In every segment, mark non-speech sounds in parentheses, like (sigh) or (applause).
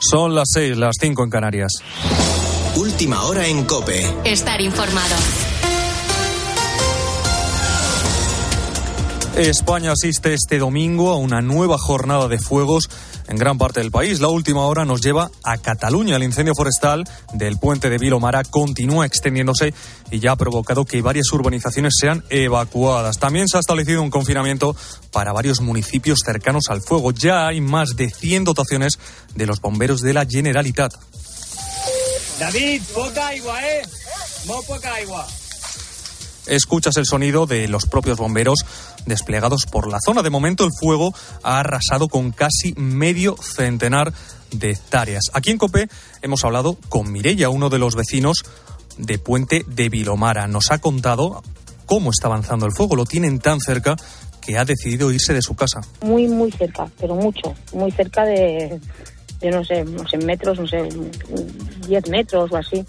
Son las seis, las cinco en Canarias. Última hora en Cope. Estar informado. España asiste este domingo a una nueva jornada de fuegos en gran parte del país. La última hora nos lleva a Cataluña. El incendio forestal del puente de Vilomara continúa extendiéndose y ya ha provocado que varias urbanizaciones sean evacuadas. También se ha establecido un confinamiento para varios municipios cercanos al fuego. Ya hay más de 100 dotaciones de los bomberos de la Generalitat. David, poca agua, ¿eh? Muy poca agua. Escuchas el sonido de los propios bomberos desplegados por la zona. De momento el fuego ha arrasado con casi medio centenar de hectáreas. Aquí en Copé hemos hablado con Mirella, uno de los vecinos de Puente de Vilomara. Nos ha contado cómo está avanzando el fuego. Lo tienen tan cerca que ha decidido irse de su casa. Muy, muy cerca, pero mucho. Muy cerca de, de no sé, no sé, metros, no sé, 10 metros o así.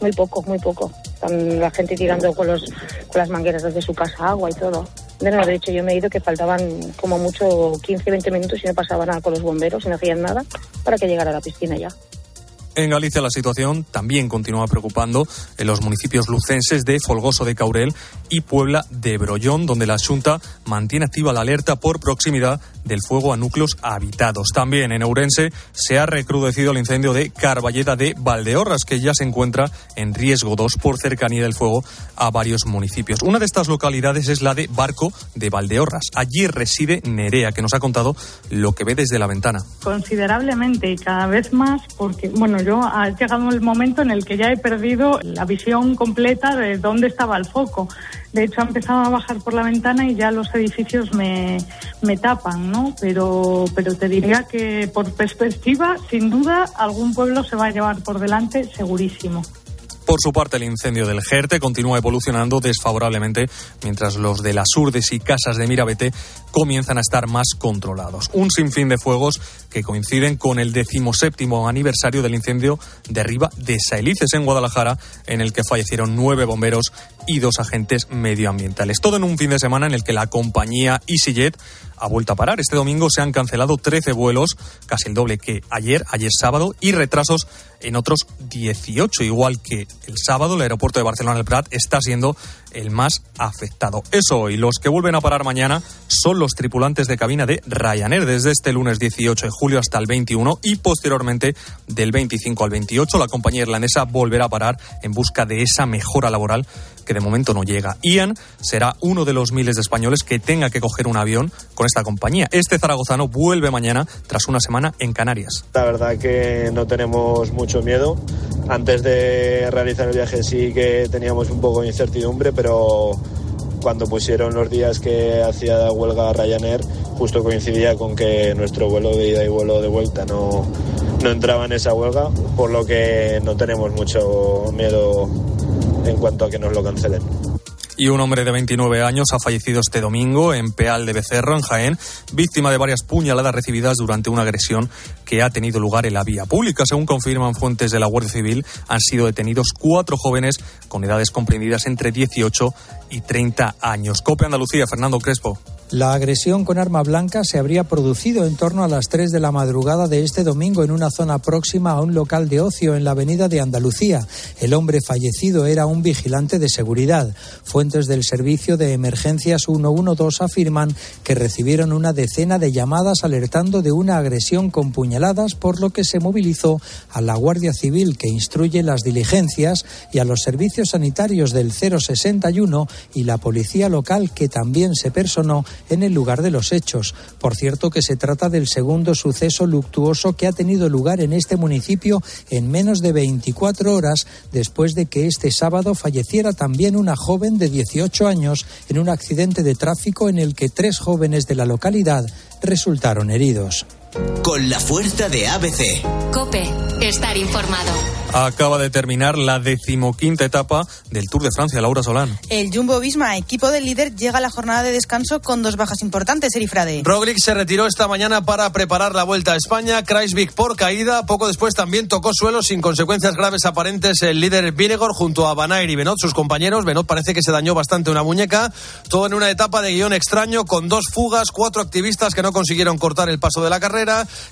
Muy poco, muy poco. La gente tirando con, los, con las mangueras desde su casa agua y todo. De, no, de hecho, yo me he ido que faltaban como mucho 15, 20 minutos y no pasaba nada con los bomberos y no hacían nada para que llegara la piscina ya. En Galicia la situación también continúa preocupando en los municipios lucenses de Folgoso de Caurel y Puebla de Brollón, donde la Junta mantiene activa la alerta por proximidad del fuego a núcleos habitados. También en Ourense se ha recrudecido el incendio de Carballeda de Valdeorras, que ya se encuentra en riesgo 2 por cercanía del fuego a varios municipios. Una de estas localidades es la de Barco de Valdeorras. Allí reside Nerea, que nos ha contado lo que ve desde la ventana. Considerablemente y cada vez más, porque, bueno, yo ha llegado el momento en el que ya he perdido la visión completa de dónde estaba el foco. De hecho, ha empezado a bajar por la ventana y ya los edificios me, me tapan, ¿no? Pero, pero te diría que por perspectiva, sin duda, algún pueblo se va a llevar por delante, segurísimo. Por su parte, el incendio del Jerte continúa evolucionando desfavorablemente, mientras los de las Urdes y Casas de Mirabete comienzan a estar más controlados. Un sinfín de fuegos que coinciden con el decimoséptimo aniversario del incendio de Riva de Saelices en Guadalajara, en el que fallecieron nueve bomberos y dos agentes medioambientales. Todo en un fin de semana en el que la compañía EasyJet ha vuelto a parar. Este domingo se han cancelado 13 vuelos, casi el doble que ayer, ayer sábado, y retrasos en otros 18. Igual que el sábado, el aeropuerto de Barcelona el Prat está siendo el más afectado. Eso y los que vuelven a parar mañana son los tripulantes de cabina de Ryanair desde este lunes 18 de julio hasta el 21 y posteriormente del 25 al 28 la compañía irlandesa volverá a parar en busca de esa mejora laboral que de momento no llega. Ian será uno de los miles de españoles que tenga que coger un avión con esta compañía. Este zaragozano vuelve mañana tras una semana en Canarias. La verdad que no tenemos mucho miedo. Antes de realizar el viaje sí que teníamos un poco de incertidumbre, pero cuando pusieron los días que hacía huelga Ryanair, justo coincidía con que nuestro vuelo de ida y vuelo de vuelta no, no entraba en esa huelga, por lo que no tenemos mucho miedo en cuanto a que nos lo cancelen. Y un hombre de 29 años ha fallecido este domingo en Peal de Becerro, en Jaén, víctima de varias puñaladas recibidas durante una agresión que ha tenido lugar en la vía pública. Según confirman fuentes de la Guardia Civil, han sido detenidos cuatro jóvenes con edades comprendidas entre 18 y 30 años. Cope Andalucía, Fernando Crespo. La agresión con arma blanca se habría producido en torno a las 3 de la madrugada de este domingo en una zona próxima a un local de ocio en la avenida de Andalucía. El hombre fallecido era un vigilante de seguridad. Fuentes del servicio de emergencias 112 afirman que recibieron una decena de llamadas alertando de una agresión con puñaladas, por lo que se movilizó a la Guardia Civil que instruye las diligencias y a los servicios sanitarios del 061 y la policía local que también se personó en el lugar de los hechos. Por cierto que se trata del segundo suceso luctuoso que ha tenido lugar en este municipio en menos de 24 horas después de que este sábado falleciera también una joven de 18 años en un accidente de tráfico en el que tres jóvenes de la localidad resultaron heridos. Con la fuerza de ABC. Cope, estar informado. Acaba de terminar la decimoquinta etapa del Tour de Francia, Laura Solán. El Jumbo Visma, equipo del líder, llega a la jornada de descanso con dos bajas importantes, Erifrade. Roglic se retiró esta mañana para preparar la vuelta a España. Kreisvik por caída. Poco después también tocó suelo sin consecuencias graves aparentes el líder Vinegor junto a Banair y Benot, sus compañeros. Benot parece que se dañó bastante una muñeca. Todo en una etapa de guion extraño con dos fugas, cuatro activistas que no consiguieron cortar el paso de la carrera,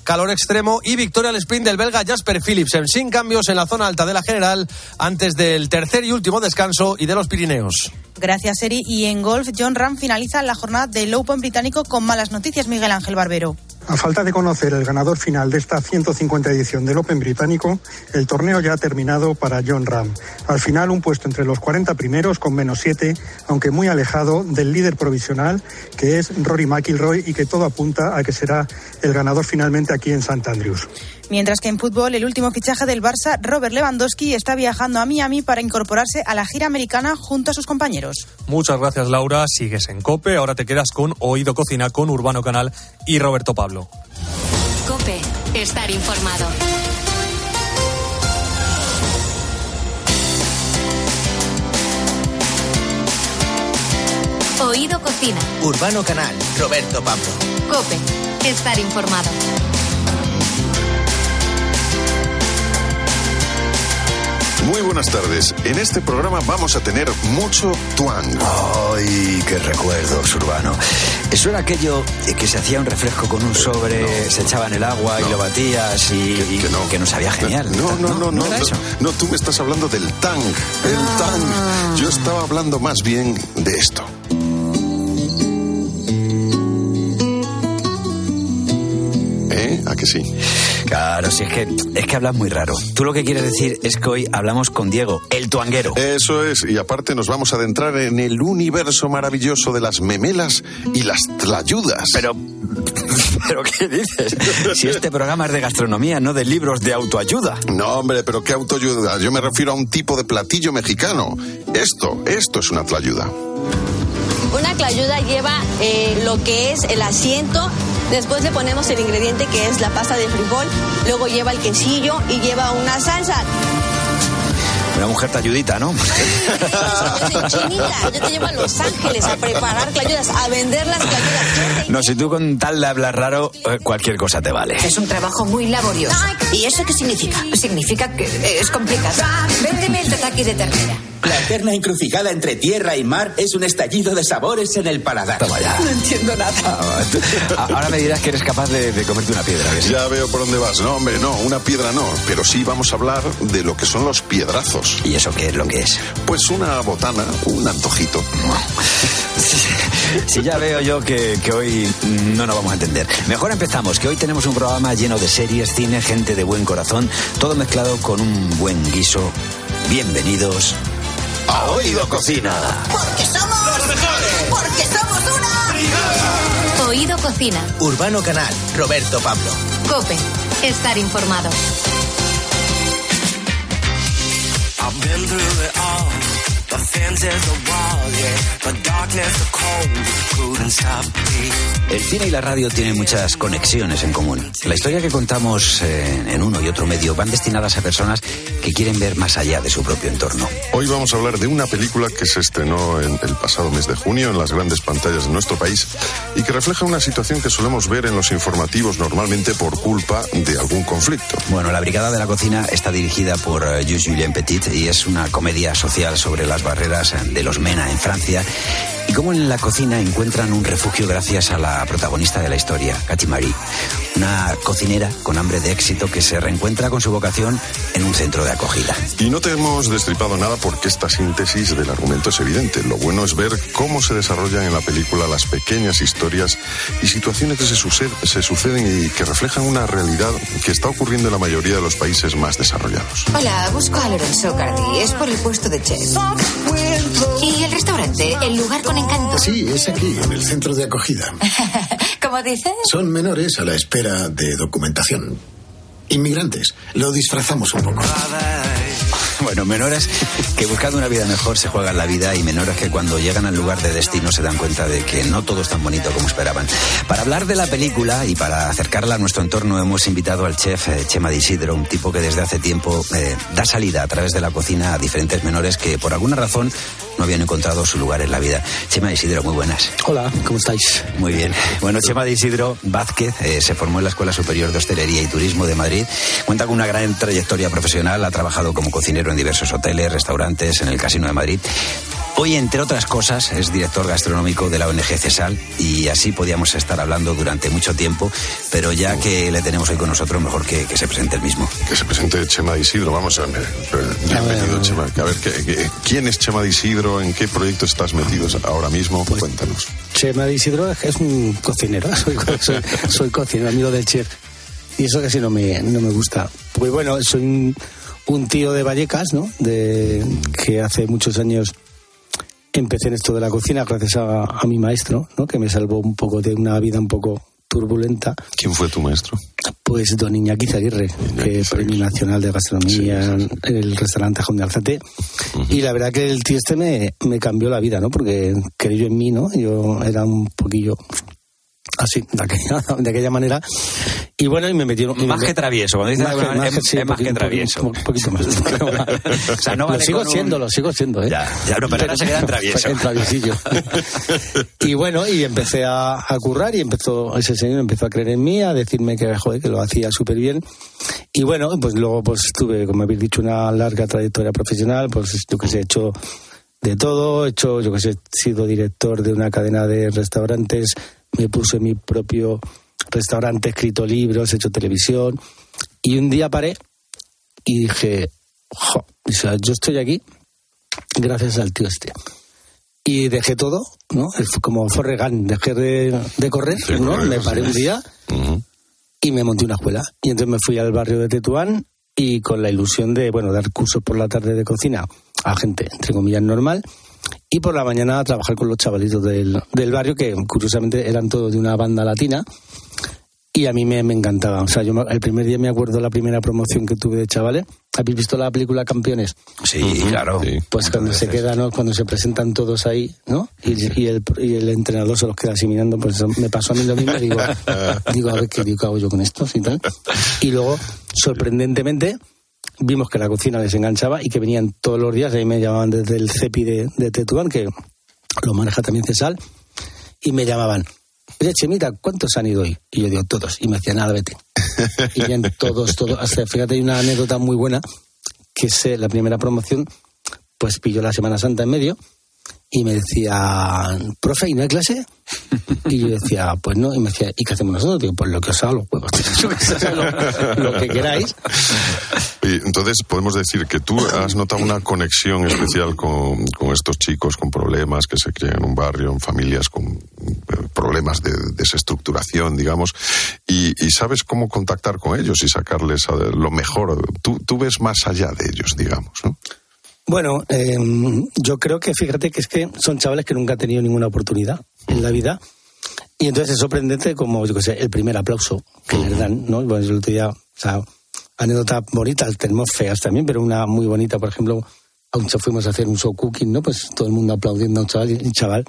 calor extremo y victoria al sprint del belga Jasper Philipsen. Sin cambios en la zona alta de la general antes del tercer y último descanso y de los Pirineos. Gracias, Eri. Y en golf, John Ram finaliza la jornada del Open británico con malas noticias, Miguel Ángel Barbero. A falta de conocer el ganador final de esta 150 edición del Open británico, el torneo ya ha terminado para John Ram. Al final, un puesto entre los 40 primeros con menos 7, aunque muy alejado del líder provisional, que es Rory McIlroy, y que todo apunta a que será el ganador finalmente aquí en St. Andrews. Mientras que en fútbol, el último fichaje del Barça, Robert Lewandowski, está viajando a Miami para incorporarse a la gira americana junto a sus compañeros. Muchas gracias, Laura. Sigues en Cope. Ahora te quedas con Oído Cocina con Urbano Canal y Roberto Pablo. Cope, estar informado. Oído Cocina. Urbano Canal, Roberto Pablo. Cope, estar informado. Muy buenas tardes. En este programa vamos a tener mucho tuang. ¡Ay, qué recuerdos, Urbano! Eso era aquello que se hacía un refresco con un sobre, se echaba en el agua y lo batías y Que- que no. que nos sabía genial. No, no, no, no. No, no, tú me estás hablando del tang. El Ah. tang. Yo estaba hablando más bien de esto. ¿Eh? ¿A que sí? Claro, si es que, es que hablas muy raro. Tú lo que quieres decir es que hoy hablamos con Diego, el tuanguero. Eso es, y aparte nos vamos a adentrar en el universo maravilloso de las memelas y las tlayudas. Pero, (laughs) ¿pero qué dices? Si este programa es de gastronomía, no de libros de autoayuda. No, hombre, pero qué autoayuda. Yo me refiero a un tipo de platillo mexicano. Esto, esto es una tlayuda. Una clayuda lleva eh, lo que es el asiento, después le ponemos el ingrediente que es la pasta de frijol, luego lleva el quesillo y lleva una salsa. Una mujer talludita, ¿no? Chinita, yo te llevo a Los Ángeles a preparar clayudas, a vender las clayudas. No, si tú con tal de hablar raro, eh, cualquier cosa te vale. Es un trabajo muy laborioso. ¿Y eso qué significa? Significa que es complicado. Véndeme el tataki de ternera. La eterna encrucijada entre tierra y mar es un estallido de sabores en el paladar. Toma ya. No entiendo nada. Ah, tú- a- Ahora me dirás que eres capaz de, de comerte una piedra. Ya veo por dónde vas. No, hombre, no, una piedra no. Pero sí vamos a hablar de lo que son los piedrazos. ¿Y eso qué es lo que es? Pues una botana, un antojito. (laughs) Si ya veo yo que, que hoy no nos vamos a entender. Mejor empezamos, que hoy tenemos un programa lleno de series, cine, gente de buen corazón, todo mezclado con un buen guiso. Bienvenidos a Oído Cocina. Porque somos los mejores. Porque somos una. Oído Cocina. Urbano Canal, Roberto Pablo. Cope, estar informado. I've been El cine y la radio tienen muchas conexiones en común. La historia que contamos eh, en uno y otro medio van destinadas a personas que quieren ver más allá de su propio entorno. Hoy vamos a hablar de una película que se estrenó en el pasado mes de junio en las grandes pantallas de nuestro país y que refleja una situación que solemos ver en los informativos normalmente por culpa de algún conflicto. Bueno, La Brigada de la Cocina está dirigida por eh, Jules Julien Petit y es una comedia social sobre las barreras eh, de los MENA en Francia y cómo en la cocina encuentran un refugio gracias a la protagonista de la historia, Katy Marie, una cocinera con hambre de éxito que se reencuentra con su vocación en un centro de acogida. Y no te hemos destripado nada porque esta síntesis del argumento es evidente. Lo bueno es ver cómo se desarrollan en la película las pequeñas historias y situaciones que se, suced- se suceden y que reflejan una realidad que está ocurriendo en la mayoría de los países más desarrollados. Hola, busco a Lorenzo Cardi. Es por el puesto de chef. ¿Y el restaurante? ¿El lugar con encanto? Sí, es aquí, en el centro de acogida. (laughs) ¿Cómo dices? Son menores a la espera de documentación. Inmigrantes. Lo disfrazamos un poco. (laughs) Bueno, menores que buscando una vida mejor se juegan la vida y menores que cuando llegan al lugar de destino se dan cuenta de que no todo es tan bonito como esperaban. Para hablar de la película y para acercarla a nuestro entorno hemos invitado al chef eh, Chema Di Isidro, un tipo que desde hace tiempo eh, da salida a través de la cocina a diferentes menores que por alguna razón no habían encontrado su lugar en la vida. Chema de Isidro, muy buenas. Hola, ¿cómo estáis? Muy bien. Bueno, Chema de Isidro Vázquez eh, se formó en la Escuela Superior de Hostelería y Turismo de Madrid. Cuenta con una gran trayectoria profesional, ha trabajado como cocinero en diversos hoteles, restaurantes, en el Casino de Madrid. Hoy, entre otras cosas, es director gastronómico de la ONG CESAL y así podíamos estar hablando durante mucho tiempo, pero ya que le tenemos hoy con nosotros, mejor que, que se presente el mismo. Que se presente Chema de Isidro, vamos a ver. Bienvenido, Chema. A ver, ¿qué- qué- ¿quién es Chema de Isidro? ¿En qué proyecto estás metido ahora mismo? Cuéntanos. Chema de Isidro es un cocinero, (laughs) soy, soy, soy cocinero, amigo del chef. Y eso casi no me, no me gusta. Pues bueno, soy un, un tío de Vallecas, ¿no? De, que hace muchos años empecé en esto de la cocina gracias a, a mi maestro, ¿no? Que me salvó un poco de una vida un poco turbulenta. ¿Quién fue tu maestro? Pues don Iñaki Zaguirre, que es Premio Nacional de Gastronomía en el restaurante Jón de Alzate. Y la verdad que el tío este me, me cambió la vida, ¿no? Porque creyó en mí, ¿no? Yo era un poquillo así, de aquella, de aquella manera. Y bueno, y me metieron... y Más me- que travieso, cuando dices Más que- más es- que- sí, es más que travieso. Un poquito más. (laughs) O sea, no lo sigo un- siendo, lo sigo siendo, ¿eh? Ya, ya, no, pero ahora se queda en (laughs) travieso. En traviesillo. (laughs) y bueno, y empecé a, a currar y empezó, ese señor empezó a creer en mí, a decirme que, joder, que lo hacía súper bien. Y bueno, pues luego pues tuve, como habéis dicho, una larga trayectoria profesional, pues yo que sé, he hecho de todo, he hecho, yo que sé, he sido director de una cadena de restaurantes, me puse mi propio restaurante, he escrito libros, he hecho televisión, y un día paré y dije, jo, o sea, yo estoy aquí gracias al tío este. Y dejé todo, ¿no? Como Forrest Gump, dejé de, de correr, ¿no? correr, Me paré sí. un día y me monté una escuela. Y entonces me fui al barrio de Tetuán y con la ilusión de, bueno, dar cursos por la tarde de cocina a gente, entre comillas, normal. Y por la mañana a trabajar con los chavalitos del, del barrio, que curiosamente eran todos de una banda latina. Y a mí me, me encantaba. O sea, yo el primer día me acuerdo la primera promoción que tuve de chavales. ¿Habéis visto la película Campeones? Sí, claro. Pues cuando se quedan, ¿no? cuando se presentan todos ahí, ¿no? Y, y el, y el entrenador se los queda así mirando, pues eso me pasó a mí lo mismo. Digo, (laughs) digo a ver qué, digo, hago yo con estos y tal. Y luego, sorprendentemente, vimos que la cocina les enganchaba y que venían todos los días. Ahí me llamaban desde el CEPI de, de Tetuán, que lo maneja también Cesal, y me llamaban. Oye, Chemita, ¿cuántos han ido hoy? Y yo digo, todos. Y me decían, nada, vete. (laughs) Y bien, todos, todos. Hasta, fíjate, hay una anécdota muy buena, que es la primera promoción, pues pilló la Semana Santa en medio y me decía, profe, ¿y no hay clase? Y yo decía, pues no. Y me decía, ¿y qué hacemos nosotros? Digo, pues lo que os haga (laughs) sé, lo, que queráis. Y entonces podemos decir que tú has notado una conexión especial con, con estos chicos con problemas que se crían en un barrio, en familias con eh, problemas de desestructuración, digamos, y, y sabes cómo contactar con ellos y sacarles a- lo mejor. Tú, tú ves más allá de ellos, digamos, ¿no? Bueno, eh, yo creo que fíjate que es que son chavales que nunca han tenido ninguna oportunidad en la vida. Y entonces es sorprendente como, yo qué sé, el primer aplauso que les dan, ¿no? Bueno, yo el otro día, o sea, anécdotas bonitas, tenemos feas también, pero una muy bonita, por ejemplo, aún fuimos a hacer un show cooking, ¿no? Pues todo el mundo aplaudiendo a un chaval, y un chaval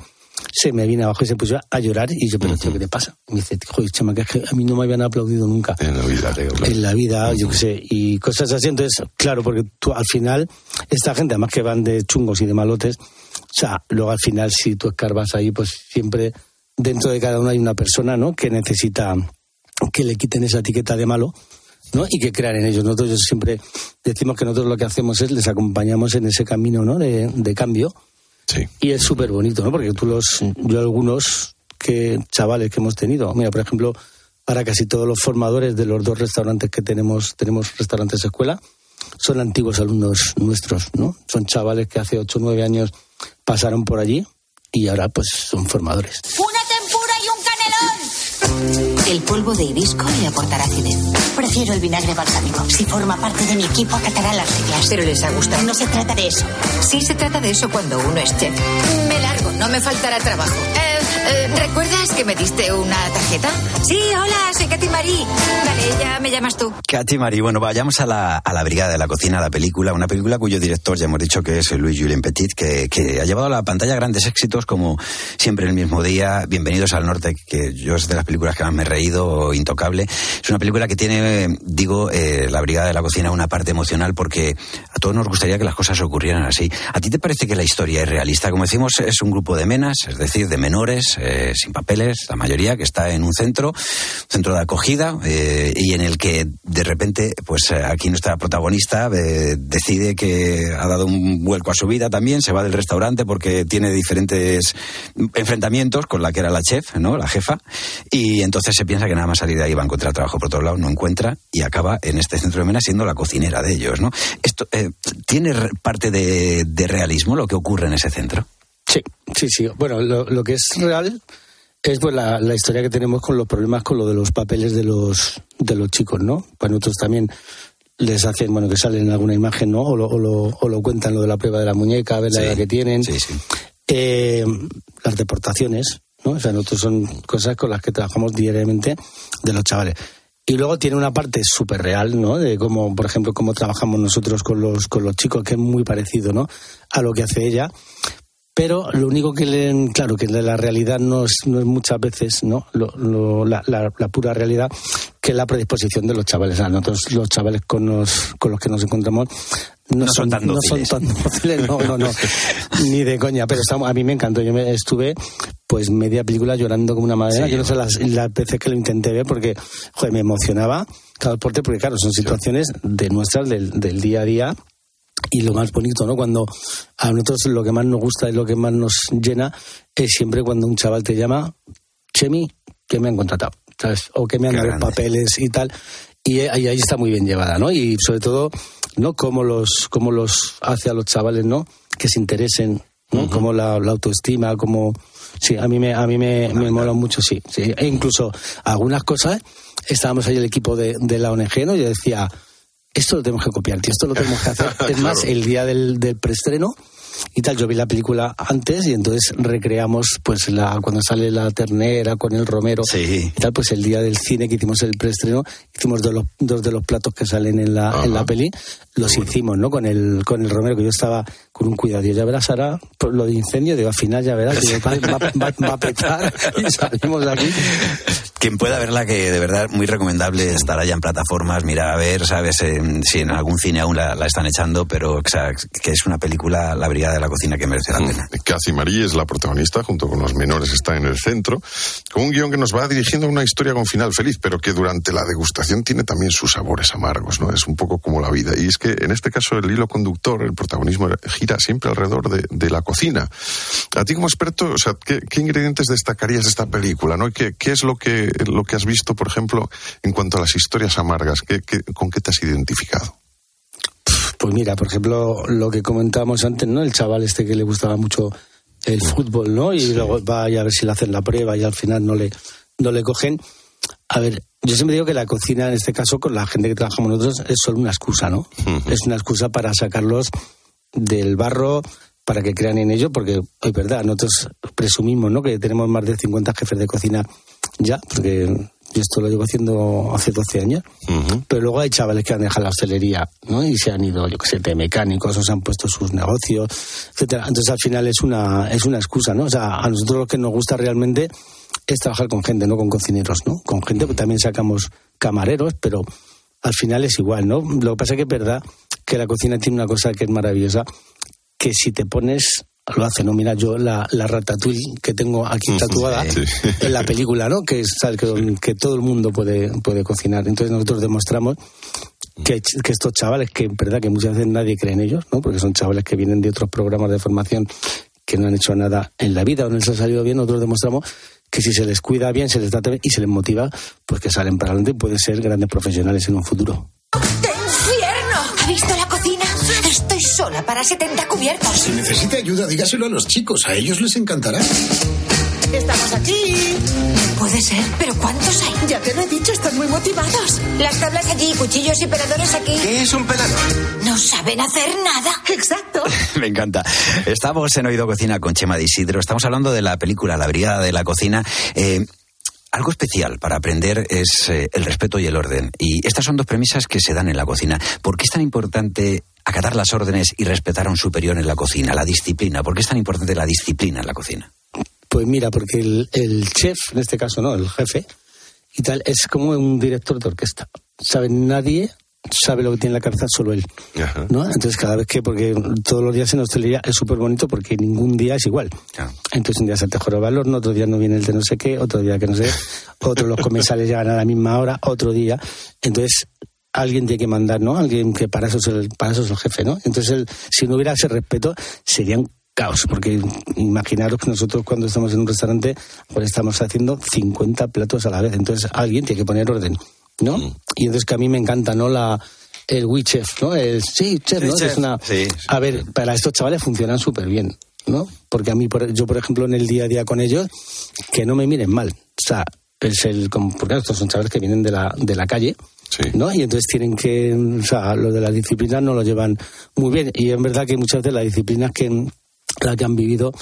se me vino abajo y se puso a llorar y yo, pero tío, ¿qué te pasa? Me dice, joder, chama, que es que a mí no me habían aplaudido nunca. En la vida, En la vida, yo qué sé, y cosas así. Entonces, claro, porque tú al final, esta gente, además que van de chungos y de malotes, o sea, luego al final, si tú escarbas ahí, pues siempre dentro de cada uno hay una persona, ¿no? Que necesita que le quiten esa etiqueta de malo. ¿no? y que crean en ellos. Nosotros siempre decimos que nosotros lo que hacemos es les acompañamos en ese camino ¿no? de, de cambio. Y es súper bonito, ¿no? Porque tú los, yo algunos que chavales que hemos tenido, mira, por ejemplo, ahora casi todos los formadores de los dos restaurantes que tenemos, tenemos restaurantes escuela, son antiguos alumnos nuestros, ¿no? Son chavales que hace 8 o 9 años pasaron por allí y ahora pues son formadores. ¡Una El polvo de hibisco le aportará acidez. Prefiero el vinagre balsámico. Si forma parte de mi equipo, acatará las reglas. Pero les ha gustado. No se trata de eso. Sí se trata de eso cuando uno es chef. Me largo, no me faltará trabajo. Eh, eh, ¿Recuerdas que me diste una tarjeta? Sí, hola, soy Katy Marí. Vale, ya me llamas tú. Katy Marí, bueno, vayamos a la, a la Brigada de la Cocina, la película, una película cuyo director ya hemos dicho que es Louis Julien Petit, que, que ha llevado a la pantalla grandes éxitos como Siempre el mismo día, Bienvenidos al Norte, que yo es de las películas que más me he reído, Intocable. Es una película que tiene, digo, eh, la Brigada de la Cocina una parte emocional porque a todos nos gustaría que las cosas ocurrieran así. ¿A ti te parece que la historia es realista? Como decimos, es un grupo de menas, es decir, de menores, eh, sin la mayoría, que está en un centro, centro de acogida, eh, y en el que de repente, pues eh, aquí nuestra protagonista eh, decide que ha dado un vuelco a su vida también, se va del restaurante porque tiene diferentes enfrentamientos con la que era la chef, ¿no? La jefa, y entonces se piensa que nada más salir de ahí va a encontrar trabajo por otro lado, no encuentra y acaba en este centro de menas siendo la cocinera de ellos, ¿no? Esto eh, tiene parte de, realismo lo que ocurre en ese centro. Sí, sí, sí. Bueno, lo que es real es pues la, la historia que tenemos con los problemas con lo de los papeles de los de los chicos, ¿no? Pues nosotros también les hacen, bueno, que salen en alguna imagen, ¿no? O lo, o lo, o lo cuentan lo de la prueba de la muñeca, a ver la edad que tienen. sí, sí. Eh, las deportaciones, ¿no? O sea, nosotros son cosas con las que trabajamos diariamente de los chavales. Y luego tiene una parte súper real, ¿no? De cómo, por ejemplo, cómo trabajamos nosotros con los, con los chicos, que es muy parecido, ¿no? A lo que hace ella. Pero lo único que leen, claro, que la realidad no es, no es muchas veces, ¿no? Lo- lo- la, la- la pura realidad, que es la predisposición de los chavales. O sea, nosotros, los chavales con los, con los que nos encontramos, no, No son tan no son tan dóciles, no, no, no, (laughs) ni de coña. Pero estamos, a mí me encantó. Yo me estuve, pues, media película llorando como una madera. Sí, Yo no sé las, las veces que lo intenté ver porque, joder, me emocionaba cada deporte, porque claro, son situaciones de nuestras, del, del día a día. Y lo más bonito, ¿no? Cuando a nosotros lo que más nos gusta y lo que más nos llena es siempre cuando un chaval te llama, Chemi, que me han contratado, ¿sabes? O que me han Qué dado los grande. papeles y tal. Y ahí, ahí está muy bien llevada, ¿no? Y sobre todo, ¿no? Cómo los, cómo los hace a los chavales, ¿no? Que se interesen, ¿no? Como la, la autoestima, como... Sí, a mí me, a mí me, me mola mucho, sí, sí. E incluso algunas cosas, estábamos ahí el equipo de, de la ONG, ¿no? Yo decía, esto lo tenemos que copiar, tío, esto lo tenemos que hacer. (laughs) Es más, Claro. el día del, del preestreno y tal, yo vi la película antes y entonces recreamos pues la cuando sale la ternera con el romero Sí. y tal, pues el día del cine que hicimos el preestreno, hicimos de los, dos de los platos que salen en la, en la peli, los hicimos, ¿no? Con el, con el romero, que yo estaba con un cuidado. Digo, ya verás, ahora, por lo de incendio, digo, al final ya verás, digo, va, va- va- va a petar (laughs) y salimos de aquí. Quien pueda verla, que de verdad muy recomendable estar allá en plataformas, mirar a ver, sabes En- si en algún cine aún la, la están echando, pero o sea, que es una película, La Brigada de la Cocina, que merece la pena. Cathy Marie es la protagonista, junto con los menores está en el centro, con un guion que nos va dirigiendo a una historia con final feliz, pero que durante la degustación tiene también sus sabores amargos, ¿no? Es un poco como la vida. Y es que en este caso el hilo conductor, el protagonismo gira siempre alrededor de, de la cocina. A ti como experto, o sea, ¿qué, qué ingredientes destacarías de esta película, no? ¿Qué, qué es lo que, lo que has visto, por ejemplo, en cuanto a las historias amargas? ¿Qué, con qué te has identificado? Pues mira, por ejemplo, lo que comentábamos antes, ¿no? El chaval este que le gustaba mucho el fútbol, ¿no? Y luego va a ver si le hacen la prueba y al final no le, no le cogen. A ver, yo siempre digo que la cocina, en este caso, con la gente que trabajamos nosotros, es solo una excusa, ¿no? Es una excusa para sacarlos del barro, para que crean en ello, porque es verdad, nosotros presumimos, ¿no? Que tenemos más de 50 jefes de cocina ya, porque yo esto lo llevo haciendo hace 12 años. Pero luego hay chavales que han dejado la hostelería, ¿no? Y se han ido, yo qué sé, de mecánicos o se han puesto sus negocios, etcétera. Entonces al final es una, es una excusa, ¿no? O sea, a nosotros lo que nos gusta realmente es trabajar con gente, no con cocineros, ¿no? Con gente que también sacamos camareros, pero al final es igual, ¿no? Lo que pasa es que es verdad que la cocina tiene una cosa que es maravillosa, que si te pones lo hace, ¿no? Mira, yo la, la ratatouille que tengo aquí tatuada Sí. en la película, ¿no? Que, es, ¿sabes? que, que todo el mundo puede, puede cocinar. Entonces nosotros demostramos que, que estos chavales, que en verdad que muchas veces nadie cree en ellos, ¿no? Porque son chavales que vienen de otros programas de formación que no han hecho nada en la vida o no les ha salido bien, nosotros demostramos que si se les cuida bien, se les trata bien y se les motiva, pues que salen para adelante y pueden ser grandes profesionales en un futuro. ¡Qué infierno! ¿Ha visto la cocina? Estoy sola para 70 cubiertos. Si necesita ayuda, dígaselo a los chicos. A ellos les encantará. Estamos aquí. Puede ser, pero ¿cuántos hay? Ya te lo he dicho, están muy motivados. Las tablas allí, cuchillos y peladores aquí. ¿Qué es un pelador? No saben hacer nada. Exacto. (laughs) Me encanta. Estamos en Oído Cocina con Chema de Isidro. Estamos hablando de la película La Brigada de la Cocina. Eh, algo especial para aprender es eh, el respeto y el orden. Y estas son dos premisas que se dan en la cocina. ¿Por qué es tan importante acatar las órdenes y respetar a un superior en la cocina? La disciplina. ¿Por qué es tan importante la disciplina en la cocina? Pues mira, porque el, el chef, en este caso no, el jefe, y tal, es como un director de orquesta. Sabe nadie sabe lo que tiene en la cabeza solo él. ¿no? Entonces, cada vez que, porque todos los días en hostelería es súper bonito porque ningún día es igual. Entonces, un día se te joroba el horno, otro día no viene el de no sé qué, otro día que no sé, otros los comensales llegan a la misma hora, otro día. Entonces, alguien tiene que mandar, ¿no? Alguien que para eso es el, para eso es el jefe, ¿no? Entonces, el- si no hubiera ese respeto, sería un caos, porque imaginaros que nosotros cuando estamos en un restaurante, pues estamos haciendo 50 platos a la vez, entonces alguien tiene que poner orden, ¿no? Y entonces que a mí me encanta, ¿no? La, el we chef, ¿no? El sí, chef, Sí, ¿no? chef. Es una, Sí. A ver, para estos chavales funcionan súper bien, ¿no? Porque a mí, por- yo por ejemplo, en el día a día con ellos, que no me miren mal, o sea, es el, como- porque estos son chavales que vienen de la, de la calle, ¿no? Y entonces tienen que, o sea, lo de la disciplina no lo llevan muy bien. Y es verdad que muchas veces las disciplinas que, la que han vivido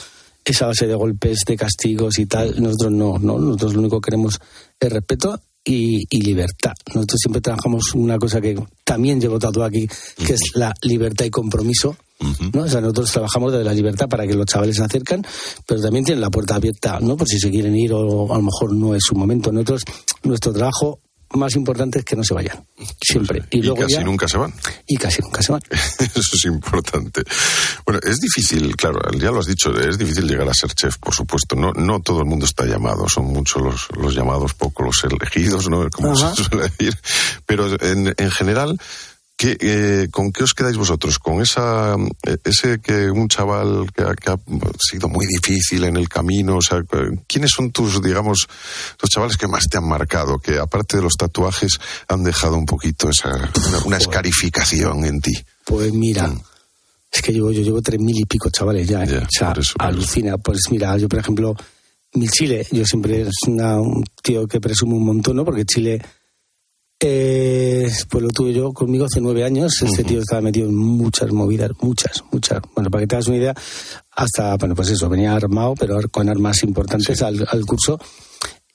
esa base de golpes, de castigos y tal, nosotros no, no, nosotros lo único que queremos es respeto y, y libertad. Nosotros siempre trabajamos una cosa que también llevo tatuado aquí, que es la libertad y compromiso. ¿no? O sea, nosotros trabajamos desde la libertad para que los chavales se acercan, pero también tienen la puerta abierta, ¿no? Por si se quieren ir o a lo mejor no es su momento. Nosotros, nuestro trabajo más importante es que no se vayan. Siempre. Y, Y luego casi ya- nunca se van. Y casi nunca se van. (laughs) Eso es importante. Bueno, es difícil, claro, ya lo has dicho, es difícil llegar a ser chef, por supuesto. No, no todo el mundo está llamado, son muchos los, los llamados, pocos los elegidos, ¿no? Como Ajá. se suele decir. Pero en, en general, ¿qué, eh, ¿con qué os quedáis vosotros? ¿Con esa, eh, ese que un chaval que ha, que ha sido muy difícil en el camino? O sea, ¿quiénes son tus, digamos, los chavales que más te han marcado? Que aparte de los tatuajes han dejado un poquito esa, una, una escarificación en ti. Pues mira, es que llevo, yo llevo tres mil y pico chavales ya, ¿eh? o sea, alucina. Pues mira, yo por ejemplo, mi Chile, yo siempre es una- un tío que presumo un montón, ¿no? Porque Chile, eh, pues lo tuve yo conmigo hace nueve años. Este tío estaba metido en muchas movidas, muchas, muchas. Bueno, para que te hagas una idea, hasta, bueno, pues eso, venía armado, pero con armas importantes al, al curso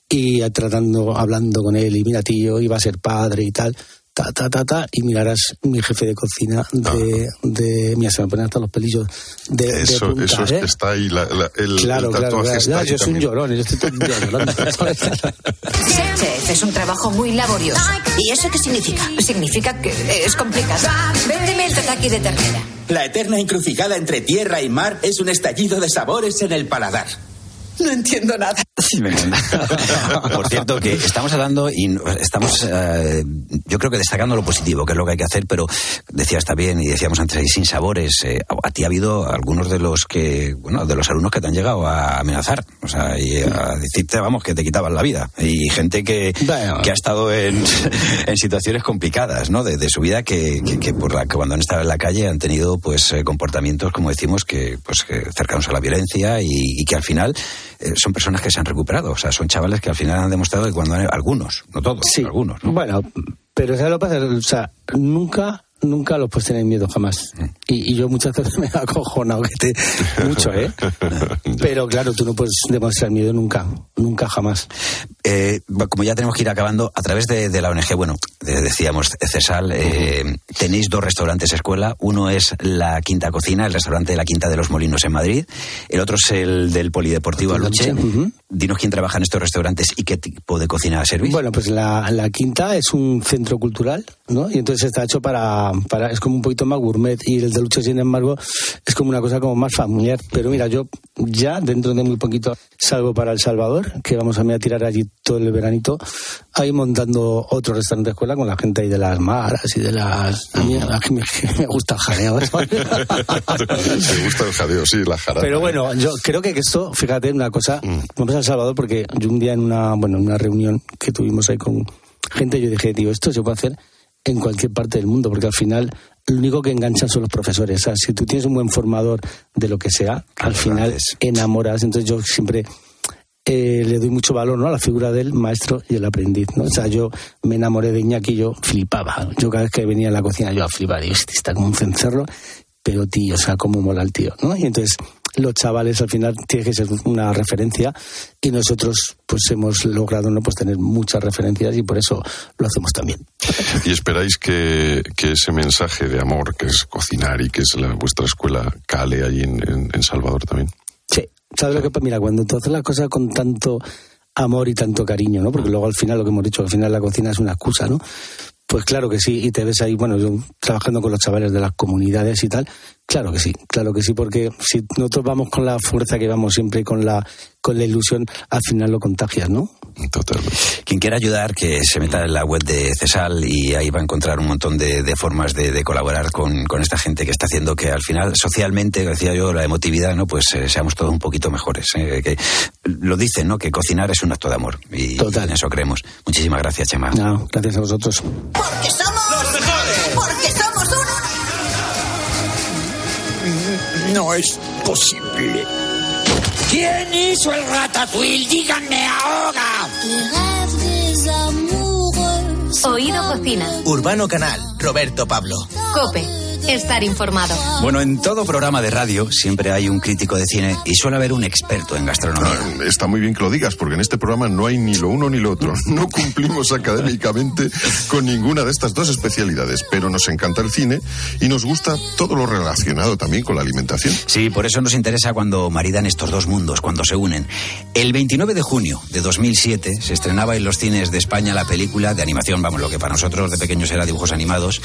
y tratando, hablando con él, y mira, tío, iba a ser padre y tal, ta, ta, ta, ta, y mirarás mi jefe de cocina de, de mira, se me ponen hasta los pelillos de, de Eso, punta, eso es ¿eh? que está ahí, la- la- el, Claro, el claro, tatuaje claro. está ahí yo soy un llorón, yo estoy todo el día llorando. Ser (laughs) chef es un trabajo muy laborioso. ¿Y eso qué significa? Significa que es complicado. Véndeme el tataki de ternera. La eterna encrucijada entre tierra y mar es un estallido de sabores en el paladar. No entiendo nada. Sí, me. Por cierto, que estamos hablando y no- estamos, eh, yo creo que destacando lo positivo, que es lo que hay que hacer, pero decía está bien y decíamos antes ahí sin sabores. eh, a ti ha habido algunos de los que, bueno, de los alumnos que te han llegado a amenazar, o sea, y a decirte, vamos, que te quitaban la vida. Y gente que, que ha estado en, (laughs) en situaciones complicadas, ¿no? De, de su vida que, que, que por la que cuando han estado en la calle han tenido, pues, eh, comportamientos, como decimos, que, pues, que cercanos a la violencia y, y que al final eh, son personas que se han recuperado. O sea, son chavales que al final han demostrado que cuando han, algunos, no todos, algunos. Bueno, pero ¿sabes lo que pasa? O sea, nunca, nunca los puedes tener miedo jamás. Mm. Y, y yo muchas veces (laughs) me he acojonado que te, mucho, ¿eh? (laughs) Pero claro, tú no puedes demostrar miedo nunca, nunca jamás. Eh, como ya tenemos que ir acabando, a través de, de la ONG, bueno, de- decíamos CESAL, eh, tenéis dos restaurantes escuela. Uno es la Quinta Cocina, el restaurante de la Quinta de los Molinos en Madrid. El otro es el del Polideportivo Aluche. Dinos quién trabaja en estos restaurantes y qué tipo de cocina servís. Bueno, pues la, la quinta es un centro cultural, ¿no? Y entonces está hecho para, para, es como un poquito más gourmet y el de Lucho, sin embargo, es como una cosa como más familiar. Pero mira, yo ya dentro de muy poquito salgo para El Salvador, que vamos a a tirar allí todo el veranito, ahí montando otro restaurante de escuela con la gente ahí de las maras y de las... A mí, a (laughs) mí me, gusta el jaleo. (laughs) Te gusta el jadeo, sí, la jarana. Pero bueno, yo creo que esto, fíjate, una cosa, vamos a El Salvador porque yo un día en una, bueno, en una reunión que tuvimos ahí con gente, yo dije, tío, esto se puede hacer en cualquier parte del mundo, porque al final lo único que enganchan son los profesores. O sea, si tú tienes un buen formador de lo que sea, al final enamoras. Entonces yo siempre eh, le doy mucho valor ¿no? a la figura del maestro y el aprendiz. ¿no? O sea, yo me enamoré de Iñaki yo flipaba. Yo cada vez que venía a la cocina yo a flipar. Y está como un cencerro, pero tío, o sea, cómo mola el tío. ¿no? Y entonces los chavales al final tiene que ser una referencia y nosotros pues hemos logrado no pues tener muchas referencias y por eso lo hacemos también. ¿Y esperáis que, ese mensaje de amor que es cocinar y que es la, vuestra escuela cale en- en Salvador también? ¿Sabes lo que? Mira, cuando tú haces las cosas con tanto amor y tanto cariño, ¿no? Porque luego al final lo que hemos dicho, al final la cocina es una excusa, ¿no? Pues claro que sí, y te ves ahí, bueno, yo trabajando con los chavales de las comunidades y tal, claro que sí, claro que sí, porque si nosotros vamos con la fuerza que vamos siempre con la, con la ilusión, al final lo contagias, ¿no? Totalmente. Quien quiera ayudar, que se meta en la web de Cesal y ahí va a encontrar un montón de, de formas de, de colaborar con, con esta gente que está haciendo que al final, socialmente, decía yo, la emotividad, ¿no? Pues eh, seamos todos un poquito mejores. ¿eh? Que lo dicen, ¿no? Que cocinar es un acto de amor. Y en eso creemos. Muchísimas gracias, Chema. No, gracias a vosotros. Porque somos No es posible. ¿Quién hizo el ratatouille? Díganme ahora. Oído Cocina. Urbano Canal, Roberto Pablo. Cope. Estar informado. Bueno, en todo programa de radio siempre hay un crítico de cine y suele haber un experto en gastronomía. Ah, Está muy bien que lo digas, porque en este programa no hay ni lo uno ni lo otro. (laughs) No cumplimos académicamente con ninguna de estas dos especialidades, pero nos encanta el cine y nos gusta todo lo relacionado también con la alimentación. Sí, por eso nos interesa cuando maridan estos dos mundos, cuando se unen. El 29 de junio de 2007 se estrenaba en los cines de España la película de animación, vamos, lo que para nosotros de pequeños era dibujos animados,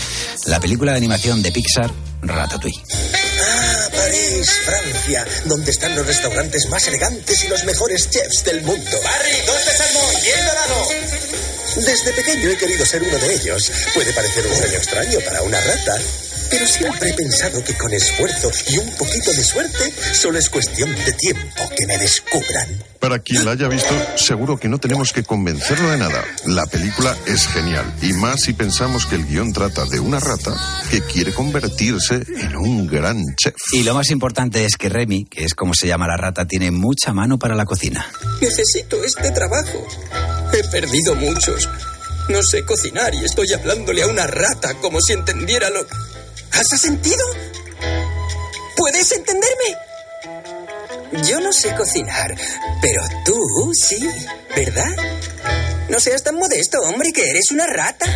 la película de animación de Pixar, Ratatouille. Ah, París, Francia, donde están los restaurantes más elegantes y los mejores chefs del mundo. Barry, dos de salmón, bien dorado. Desde pequeño he querido ser uno de ellos. Puede parecer un sueño extraño para una rata, pero siempre he pensado que con esfuerzo y un poquito de suerte, solo es cuestión de tiempo que me descubran. Para quien la haya visto, seguro que no tenemos que convencerlo de nada. La película es genial, y más si pensamos que el guion trata de una rata que quiere convertirse en un gran chef. Y lo más importante es que Remy, que es como se llama la rata, tiene mucha mano para la cocina. Necesito este trabajo. He perdido muchos. No sé cocinar y estoy hablándole a una rata como si entendiera lo... ¿Has sentido? ¿Puedes entenderme? Yo no sé cocinar, pero tú sí, ¿verdad? No seas tan modesto, hombre, que eres una rata.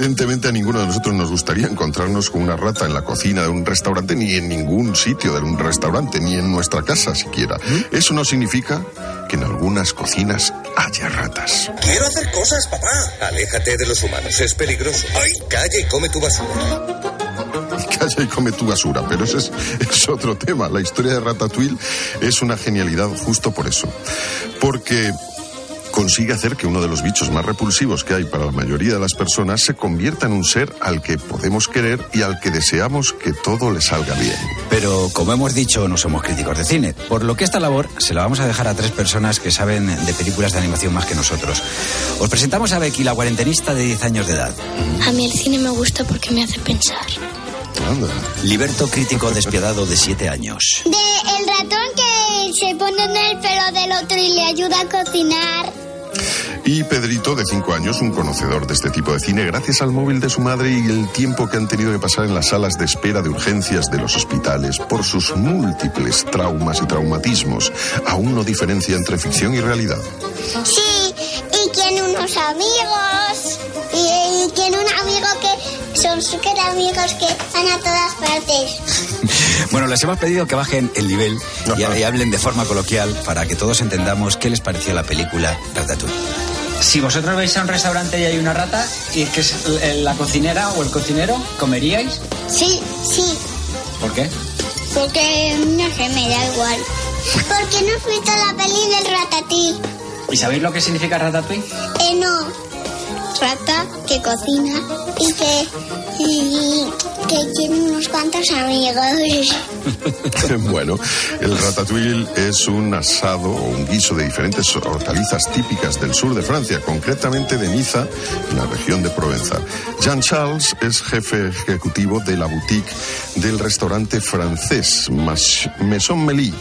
Evidentemente a ninguno de nosotros nos gustaría encontrarnos con una rata en la cocina de un restaurante, ni en ningún sitio de un restaurante, ni en nuestra casa siquiera. Eso no significa que en algunas cocinas haya ratas. Quiero hacer cosas, papá. Aléjate de los humanos, es peligroso. ¡Ay! Calla y come tu basura. (laughs) Calla y come tu basura, pero ese es, es otro tema. La historia de Ratatouille es una genialidad justo por eso. Porque consigue hacer que uno de los bichos más repulsivos que hay para la mayoría de las personas se convierta en un ser al que podemos querer y al que deseamos que todo le salga bien. Pero como hemos dicho, no somos críticos de cine, por lo que esta labor se la vamos a dejar a tres personas que saben de películas de animación más que nosotros. Os presentamos a Becky, la cuarentenista de 10 años de edad. A mí el cine me gusta porque me hace pensar. Liberto, crítico despiadado de 7 años. De el ratón que se pone en el pelo del otro y le ayuda a cocinar. Y Pedrito, de 5 años, un conocedor de este tipo de cine, gracias al móvil de su madre y el tiempo que han tenido que pasar en las salas de espera de urgencias de los hospitales por sus múltiples traumas y traumatismos, aún no diferencia entre ficción y realidad. Sí, y tiene unos amigos. Y, y tiene un amigo que son súper amigos que van a todas partes. (laughs) Bueno, les hemos pedido que bajen el nivel y, y hablen de forma coloquial para que todos entendamos qué les pareció la película Ratatouille. Si vosotros vais a un restaurante y hay una rata y es que es la cocinera o el cocinero, ¿comeríais? Sí, sí, ¿Por qué? porque no sé, me da igual. Porque no has visto la peli del ratatí. ¿Y sabéis lo que significa ratatouille? Eh, no. Rata que cocina y que, que tiene unos cuantos amigos. (laughs) bueno, el ratatouille es un asado o un guiso de diferentes hortalizas típicas del sur de Francia, concretamente de Niza, en la región de Provenza. Jean Charles es jefe ejecutivo de la boutique del restaurante francés Maison Mélie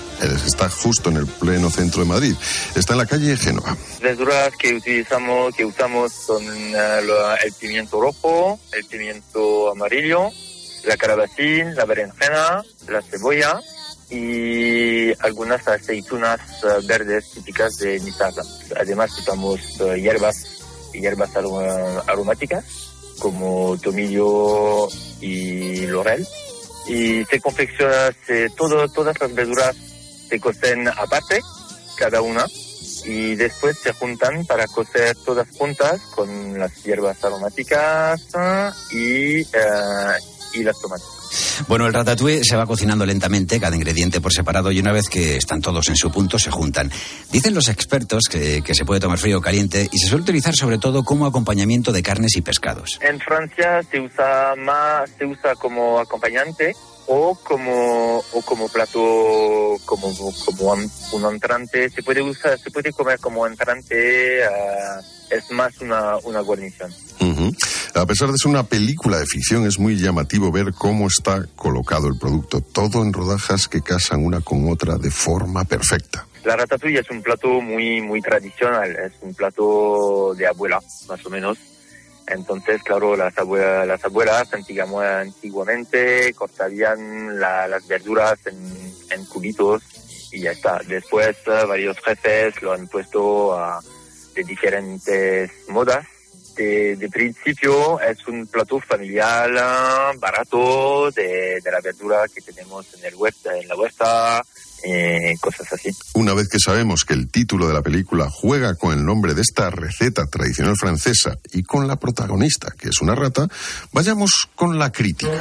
Está justo en el pleno centro de Madrid. Está en la calle Génova. Verduras que utilizamos, que usamos son eh, el pimiento rojo, el pimiento amarillo, la calabacín, la berenjena, la cebolla y algunas aceitunas eh, verdes típicas de mi. Además usamos eh, hierbas, hierbas arom- aromáticas como tomillo y laurel y se confecciona, todo, todas las verduras se cocen aparte, cada una, y después se juntan para cocer todas juntas con las hierbas aromáticas y, eh, y las tomates. Bueno, el ratatouille se va cocinando lentamente, cada ingrediente por separado, y una vez que están todos en su punto, se juntan. Dicen los expertos que, que se puede tomar frío o caliente y se suele utilizar sobre todo como acompañamiento de carnes y pescados. En Francia se usa más, se usa como acompañante o como o como plato como como un, entrante. Se puede usar, se puede comer como entrante. ah, es más una, una guarnición. A pesar de ser una película de ficción, es muy llamativo ver cómo está colocado el producto. Todo en rodajas que casan una con otra de forma perfecta. La ratatouille es un plato muy muy tradicional, es un plato de abuela, más o menos. Entonces, claro, las abuelas, las abuelas antiguamente cortarían la- las verduras en, en cubitos y ya está. Después, eh, varios jefes lo han puesto a- de diferentes modas. De, de principio es un plato familiar ah, barato de, de la verdura que tenemos en, el huerta, en la huerta, eh, cosas así. Una vez que sabemos que el título de la película juega con el nombre de esta receta tradicional francesa y con la protagonista, que es una rata, vayamos con la crítica.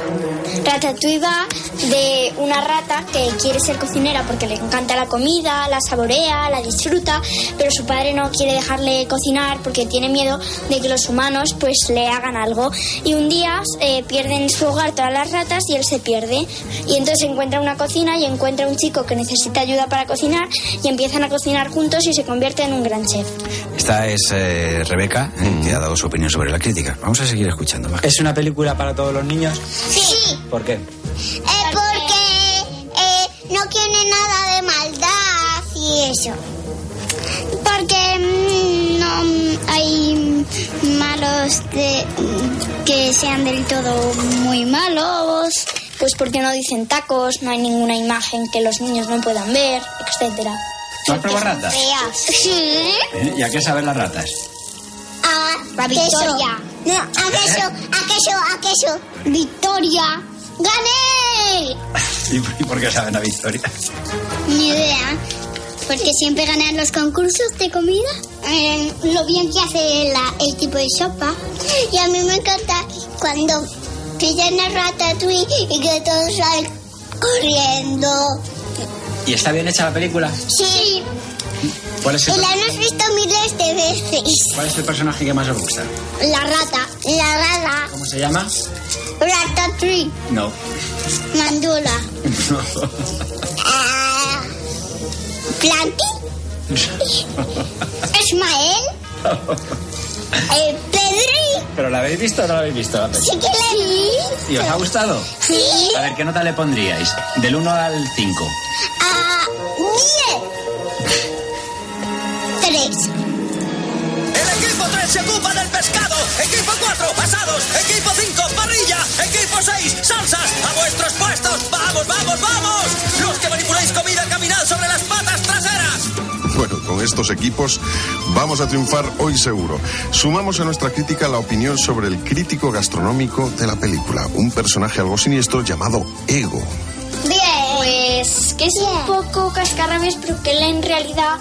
Ratatouille va de una rata que quiere ser cocinera porque le encanta la comida, la saborea, la disfruta, pero su padre no quiere dejarle cocinar porque tiene miedo de que los humanos pues le hagan algo. Y un día eh, pierden su hogar todas las ratas y él se pierde. Y entonces encuentra una cocina y encuentra un chico que necesita ayuda para cocinar y empiezan a cocinar juntos y se convierte en un gran chef. Esta es eh, Rebeca, eh, que ha dado su opinión sobre la crítica. Vamos a seguir escuchando. Maja. ¿Es una película para todos los niños? Sí. ¿Por qué? Eh, porque eh, no tiene nada de maldad y eso. Porque mm, no mm, hay malos de, mm, que sean del todo muy malos. Pues porque no dicen tacos, no hay ninguna imagen que los niños no puedan ver, etcétera. ¿Tú has probado ratas? Feas. Sí. ¿Eh? ¿Y a qué saben las ratas? A victoria. No, a queso, a queso, a queso. Victoria. ¡Gané! (laughs) ¿Y por qué saben a Victoria? Ni idea. Porque siempre ganan los concursos de comida. Eh, lo bien que hace la- el tipo de sopa. Y a mí me encanta cuando pillan a ratatouille y que todos salen corriendo. ¿Y está bien hecha la película? Sí, ¿Cuál es y el, la hemos visto miles de veces. cuál es el personaje que más os gusta? La rata, la rata, ¿Cómo se llama? ratatouille, No. mandula. (laughs) Ah, Planty, (laughs) Ismael, (laughs) eh, Pedri. ¿Pero la habéis visto o no la habéis visto? la? Sí que la vi. ¿Y os ha gustado? Sí. A ver, ¿qué nota le pondríais? Del 1 al 5. Ah, diez. Tres. El equipo 3 se ocupa del pescado. Equipo 4, asados. Equipo 5, parrilla. Equipo 6, salsas. A vuestros puestos. Vamos, vamos, vamos. Los que manipuláis comida, caminad sobre las patas traseras. Bueno, con estos equipos vamos a triunfar hoy seguro. Sumamos a nuestra crítica la opinión sobre el crítico gastronómico de la película, un personaje algo siniestro llamado Ego. Bien. Pues que es un poco cascarrabias, pero que él en realidad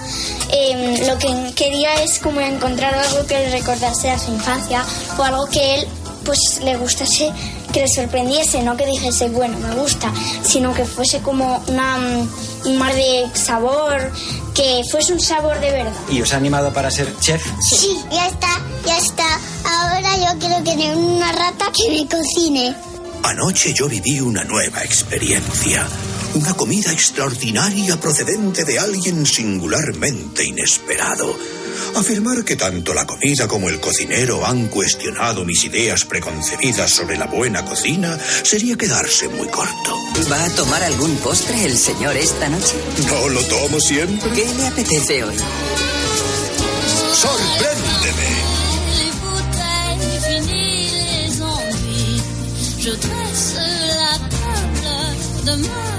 eh, lo que quería es como encontrar algo que le recordase a su infancia o algo que él pues le gustase, que le sorprendiese, no que dijese, bueno, me gusta, sino que fuese como una, mm, un mar de sabor, que fuese un sabor de verdad. ¿Y os ha animado para ser chef? Sí, ya está, ya está. Ahora yo quiero tener una rata que me cocine. Anoche yo viví una nueva experiencia. Una comida extraordinaria procedente de alguien singularmente inesperado. Afirmar que tanto la comida como el cocinero han cuestionado mis ideas preconcebidas sobre la buena cocina sería quedarse muy corto. ¿Va a tomar algún postre el señor esta noche? No lo tomo siempre. ¿Qué le apetece hoy? ¡Sorpréndeme! Je dresse la table de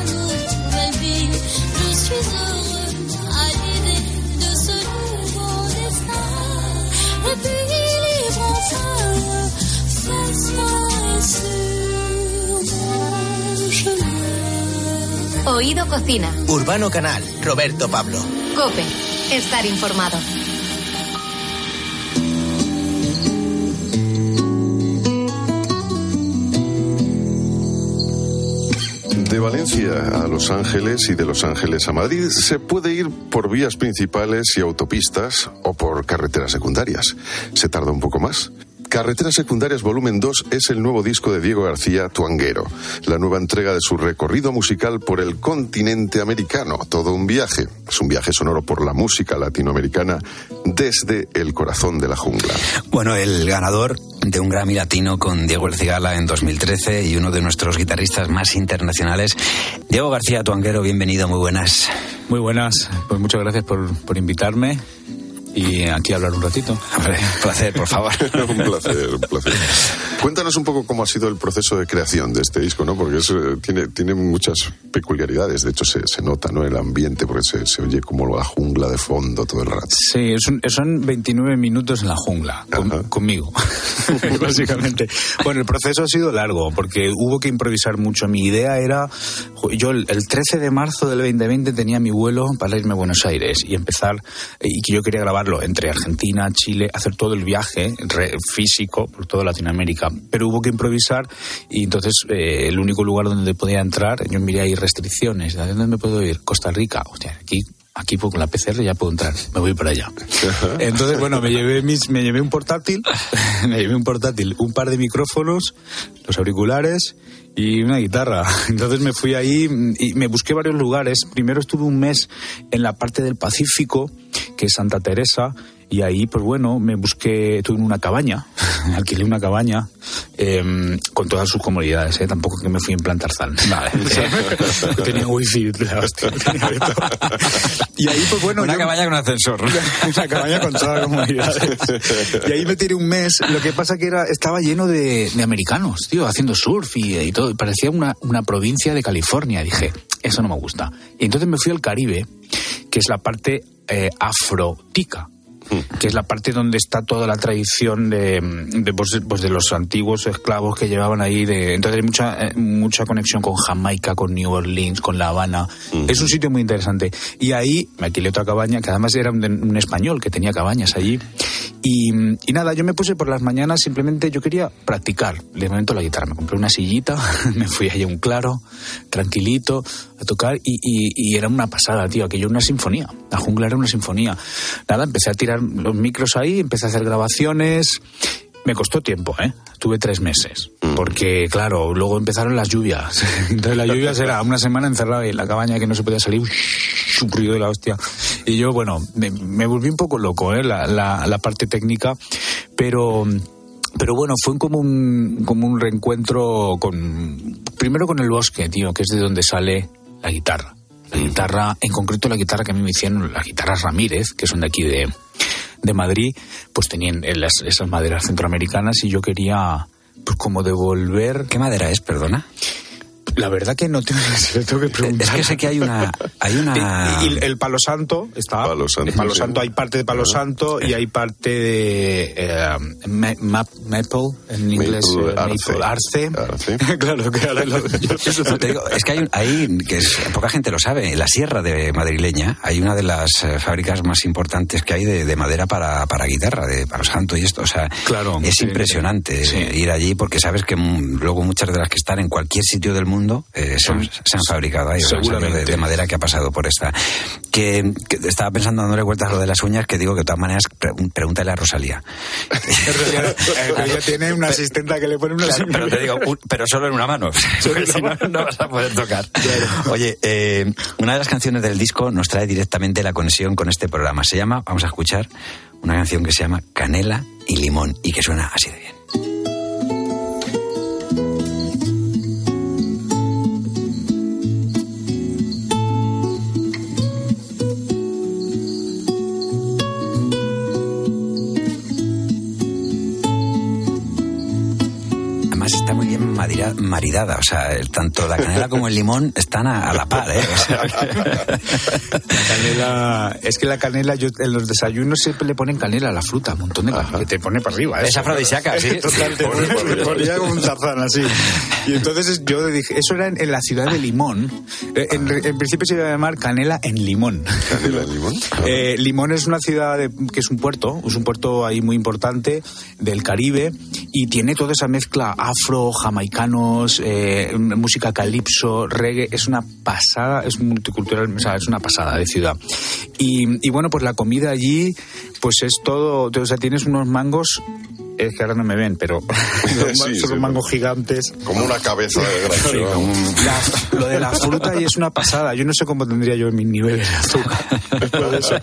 Oído Cocina. Urbano Canal, Roberto Pablo. Cope. Estar informado. De Valencia a Los Ángeles y de Los Ángeles a Madrid se puede ir por vías principales y autopistas o por carreteras secundarias. Se tarda un poco más. Carreteras Secundarias Volumen 2 es el nuevo disco de Diego García Tuanguero, la nueva entrega de su recorrido musical por el continente americano. Todo un viaje. Es un viaje sonoro por la música latinoamericana desde el corazón de la jungla. Bueno, el ganador de un Grammy Latino con Diego El Cigala en 2013 y uno de nuestros guitarristas más internacionales, Diego García Tuanguero, bienvenido, muy buenas. Muy buenas, pues muchas gracias por, por invitarme y aquí hablar un ratito. (laughs) Hombre, un placer, por favor. (laughs) un placer, un placer. Cuéntanos un poco cómo ha sido el proceso de creación de este disco, ¿no? Porque es, eh, tiene, tiene muchas peculiaridades. De hecho, se, se nota, ¿no? El ambiente, porque se, se oye como la jungla de fondo todo el rato. Sí, es un- son 29 minutos en la jungla, con- conmigo, (laughs) básicamente. Bueno, el proceso ha sido largo, porque hubo que improvisar mucho. Mi idea era, yo el, el 13 de marzo del 2020 tenía mi vuelo para irme a Buenos Aires y empezar, y que yo quería grabarlo entre Argentina, Chile, hacer todo el viaje re- físico por toda Latinoamérica. Pero hubo que improvisar y entonces eh, el único lugar donde podía entrar, yo miré ahí restricciones. ¿A dónde me puedo ir? Costa Rica. Hostia, aquí aquí pues, con la PCR ya puedo entrar, me voy para allá. (laughs) Entonces, bueno, me llevé, mis, me llevé un portátil, (laughs) me llevé un portátil, un par de micrófonos, los auriculares y una guitarra. (laughs) Entonces me fui ahí y me busqué varios lugares. Primero estuve un mes en la parte del Pacífico, que es Santa Teresa, y ahí, pues bueno, me busqué, estuve en una cabaña, (laughs) alquilé una cabaña eh, con todas sus comodidades, ¿eh? tampoco que me fui en plan Tarzán. Vale. (laughs) tenía wifi, la hostia, (laughs) tenía de todo. Y ahí, pues bueno. Una yo- cabaña con ascensor. una cabaña con todas las comodidades. Y ahí me tiré un mes. Lo que pasa que era, estaba lleno de, de americanos, tío, haciendo surf y, y todo. Parecía una, una provincia de California. Dije, eso no me gusta. Y entonces me fui al Caribe, que es la parte eh, afrotica que es la parte donde está toda la tradición de, de, pues, pues, de los antiguos esclavos que llevaban ahí. De, entonces hay mucha, eh, mucha conexión con Jamaica, con New Orleans, con La Habana. Es un sitio muy interesante. Y ahí me alquilé otra cabaña, que además era un, un español que tenía cabañas allí. Y, y nada, yo me puse por las mañanas, simplemente yo quería practicar. Le momento la guitarra, me compré una sillita, (laughs) me fui allá a un claro, tranquilito, a tocar y, y- y era una pasada, tío, aquello era una sinfonía. La jungla era una sinfonía. Nada, empecé a tirar los micros ahí, empecé a hacer grabaciones. Me costó tiempo, ¿eh? Tuve tres meses. Porque, claro, luego empezaron las lluvias. (laughs) Entonces, las lluvias era una semana encerrado en la cabaña que no se podía salir. (laughs) Un ruido de la hostia. Y yo, bueno, me, me volví un poco loco, ¿eh? La, la- la parte técnica. Pero. Pero bueno, fue como un, como un reencuentro con. Primero con el bosque, tío, que es de donde sale la guitarra. La guitarra, en concreto la guitarra que a mí me hicieron, las guitarras Ramírez, que son de aquí de, de Madrid, pues tenían las- esas maderas centroamericanas y yo quería, pues como devolver. ¿Qué madera es, perdona? La verdad que no tengo, (laughs) lo tengo que preguntar. Es que sé que hay una... Hay una... Y, y el palo santo está. Palo Santo, el palo sí. santo hay parte de palo santo y hay parte de eh, ma- ma- maple en inglés. eh, maple, arce. (laughs) claro que ahora lo- (laughs) yo- No, te digo, es que hay, hay que es- poca gente lo sabe, en la sierra de madrileña hay una de las eh, fábricas más importantes que hay de, de madera para, para guitarra, de palo santo y esto. O sea, Claro, es sí. impresionante eh, ir allí porque sabes que luego muchas de las que están en cualquier sitio del mundo eh, se, han, se han fabricado ahí, de, de madera que ha pasado por esta. Que, que estaba pensando dándole vueltas lo de las uñas, que digo que de todas maneras pre- pregúntale a Rosalía. Ella tiene una asistenta que le pone pero te digo, un- pero solo en una mano. (laughs) Porque si no, no vas a poder tocar. Oye, eh, una de las canciones del disco nos trae directamente la conexión con este programa. Se llama, vamos a escuchar, una canción que se llama Canela y Limón y que suena así de bien. Marida- maridada, o sea, tanto la canela como el limón están a, a la par, ¿eh? O sea, La canela, es que la canela, yo en los desayunos siempre le ponen canela a la fruta, un montón de canela, que te pone para arriba. Es eso. afrodisíaca, sí. (laughs) Total, te ponía como un tarzán así. Y entonces yo dije, eso era en, en la ciudad de Limón. Eh, En, en principio se iba a llamar Canela en Limón. ¿Canela en limón? (laughs) Eh, Limón es una ciudad de- que es un puerto, es un puerto ahí muy importante del Caribe y tiene toda esa mezcla afro, jamaicanos, eh, música calipso, reggae, es una pasada, es multicultural, o sea, es una pasada de ciudad. Y, y bueno, pues la comida allí, pues es todo, o sea, tienes unos mangos, es que ahora no me ven, pero (laughs) Sí, son sí, unos mangos gigantes. Como una cabeza de Sí, la- lo de la fruta y es una pasada. Yo no sé cómo tendría yo mis niveles de azúcar. (laughs)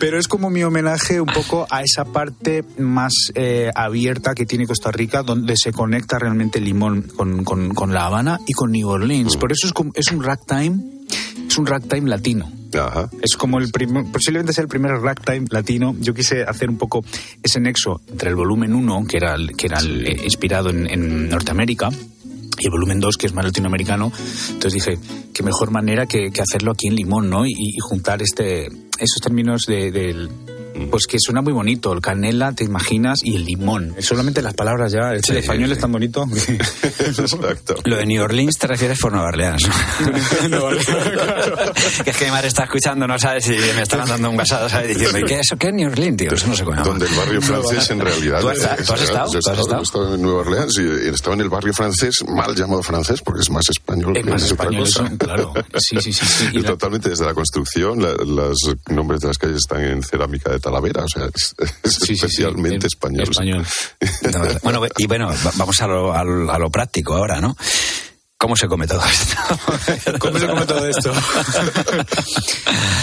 Pero es como mi homenaje un poco a esa parte más eh, abierta que tiene Costa Rica, donde se conecta realmente el limón con, con- con La Habana y con New Orleans. Por eso es, es un ragtime, es un ragtime latino. Es como el primer, posiblemente sea el primer ragtime latino. Yo quise hacer un poco ese nexo entre el volumen 1, que era, que era el, eh, inspirado en, en Norteamérica, y el volumen 2, que es más latinoamericano. Entonces dije, qué mejor manera que, que hacerlo aquí en Limón, ¿no? Y, y juntar este, esos términos de, del- Pues que suena muy bonito, el canela, te imaginas, y el limón. Solamente las palabras ya, el español es tan bonito. (laughs) Exacto. Lo de New Orleans te refieres por Nueva Orleans. (laughs) (laughs) que es que mi madre está escuchando, no sabe si me está mandando un WhatsApp, ¿sabes? Diciendo, ¿y qué es eso? ¿Qué es New Orleans, tío? Eso no sé cómo. Donde el barrio francés en realidad... ¿Tú has, es- tú has estado? yo he ¿Tú has estado? estado en Nueva Orleans y estaba en el barrio francés, mal llamado francés, porque es más español. Es que más otra español, cosa. eso, claro. Sí, sí, sí. sí. Y totalmente desde la construcción, la- los nombres de las calles están en cerámica de Talavera, o sea, es, es especialmente español. No, bueno, y bueno, va- vamos a lo, a lo- a lo práctico ahora, ¿no? ¿Cómo se come todo esto? (laughs) ¿Cómo se come todo esto?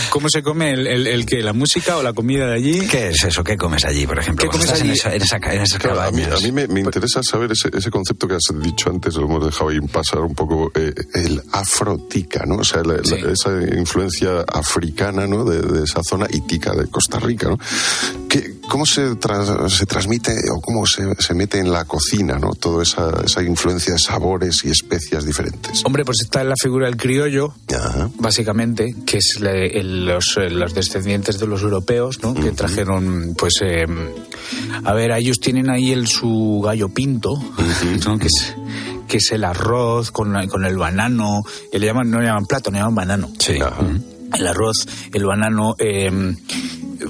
¿Cómo se come el, el, el qué? ¿La música o la comida de allí? ¿Qué es eso? ¿Qué comes allí, por ejemplo? ¿Qué comes estás en allí? esa- en, esa, ca- en esas Claro, a mí, cabañas. a mí me, me interesa saber ese, ese concepto que has dicho antes, lo hemos dejado ahí pasar un poco, eh, el afrotica, ¿no? O sea, la- la- esa influencia africana, ¿no? De, de esa zona y tica de Costa Rica, ¿no? ¿Qué- ¿Cómo se, tras- se transmite o cómo se, se mete en la cocina, ¿no? Toda esa, esa influencia de sabores y especias diferentes. Hombre, pues está la figura del criollo, básicamente, que es el- los, eh, los descendientes de los europeos, ¿no? Que trajeron, pues, eh, a ver, ellos tienen ahí el su gallo pinto, ¿no? Que es que es el arroz con, la- con el banano, y le llaman, no le llaman plato, le llaman banano. Sí. El arroz, el banano, eh,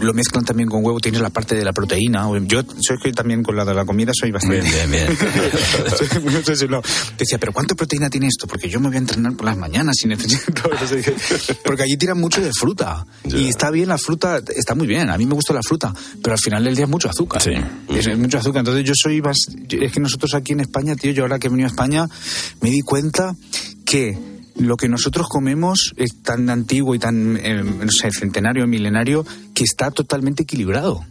lo mezclan también con huevo, tienes la parte de la proteína. Yo soy que también con la de la comida soy bastante... Bien, bien, bien. no sé si lo- Decía, pero ¿cuánta proteína tiene esto? Porque yo me voy a entrenar por las mañanas y necesito... (laughs) Porque allí tiran mucho de fruta. Y está bien la fruta, está muy bien. A mí me gusta la fruta, pero al final del día es mucho azúcar. Es, es mucho azúcar. Entonces yo soy más... Es que nosotros aquí en España, tío, yo ahora que he venido a España, me di cuenta que lo que nosotros comemos es tan antiguo y tan, eh, no sé, centenario, milenario, que está totalmente equilibrado.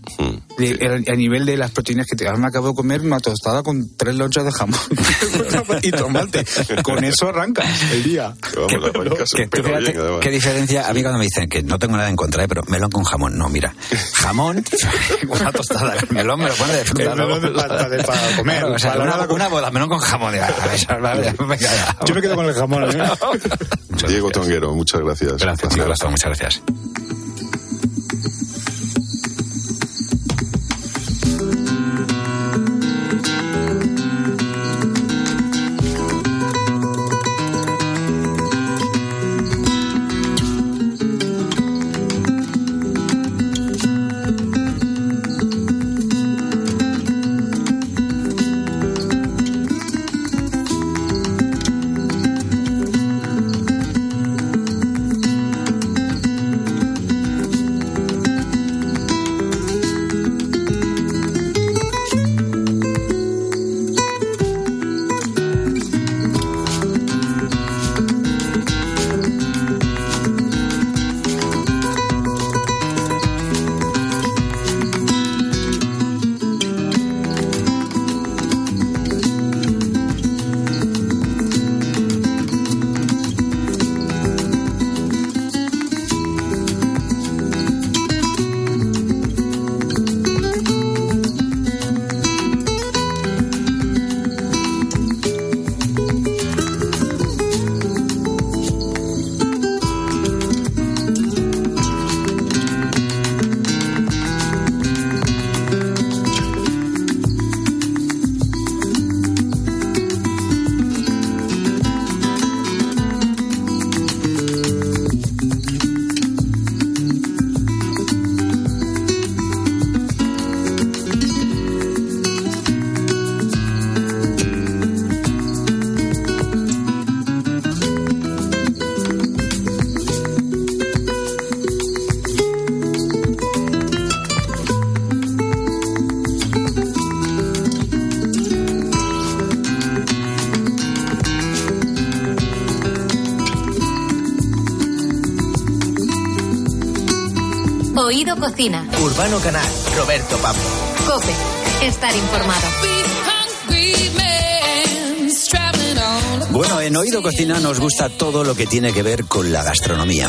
De- a, a nivel de las proteínas que te... Ahora me acabo de comer una tostada con tres lonchas de jamón (laughs) y tomate. Con eso arrancas el día. Que tú fíjate qué diferencia, a mí cuando me dicen que no tengo nada en contra, ¿eh? pero melón con jamón, no, mira, jamón, (laughs) una tostada, el melón me lo pone de fruta. El melón ¿no? de pa- de- para comer, Claro, o sea, para una, con- una boda, melón con jamón. digo, a ver, vale, venga, ya. Yo me quedo con el jamón. ¿eh? (laughs) Diego Tonguero, muchas gracias. Gracias, tío, Gastón, muchas gracias. Cocina. Urbano Canal, Roberto Pablo. Cope. Estar informado. Bueno, en Oído Cocina nos gusta todo lo que tiene que ver con la gastronomía.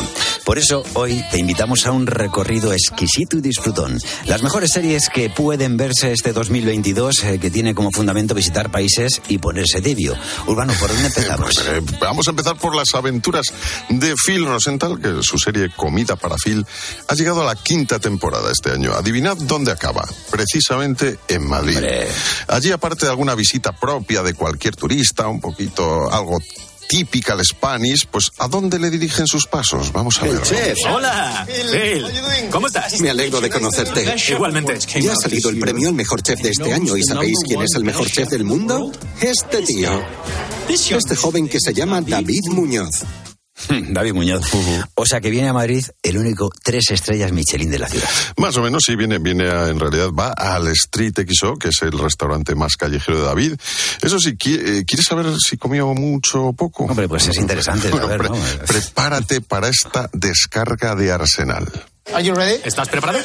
Por eso hoy te invitamos a un recorrido exquisito y disfrutón. Las mejores series que pueden verse este 2022, eh, que tiene como fundamento visitar países y ponerse tibio. Urbano, ¿por dónde (laughs) empezamos? Eh, vamos a empezar por las aventuras de Phil Rosenthal, que su serie Comida para Phil ha llegado a la quinta temporada este año. Adivinad dónde acaba. Precisamente en Madrid. Allí, aparte de alguna visita propia de cualquier turista, un poquito algo típica al Spanish, pues ¿a dónde le dirigen sus pasos? Vamos a ver. Hola, Phil. ¿Cómo estás? Me alegro de conocerte. Igualmente. Ya ha salido el premio al mejor chef de este año y ¿sabéis quién es el mejor chef del mundo? Este tío. Este joven que se llama David Muñoz. (laughs) David Muñoz. O sea que viene a Madrid el único tres estrellas Michelin de la ciudad. Más o menos, sí, viene, viene a- en realidad, va al Street XO, que es el restaurante más callejero de David. Eso sí, eh, ¿quieres saber si comió mucho o poco? Hombre, pues es interesante Bueno, saber, pre- ¿no? Prepárate para esta descarga de Arsenal. ¿Estás preparado?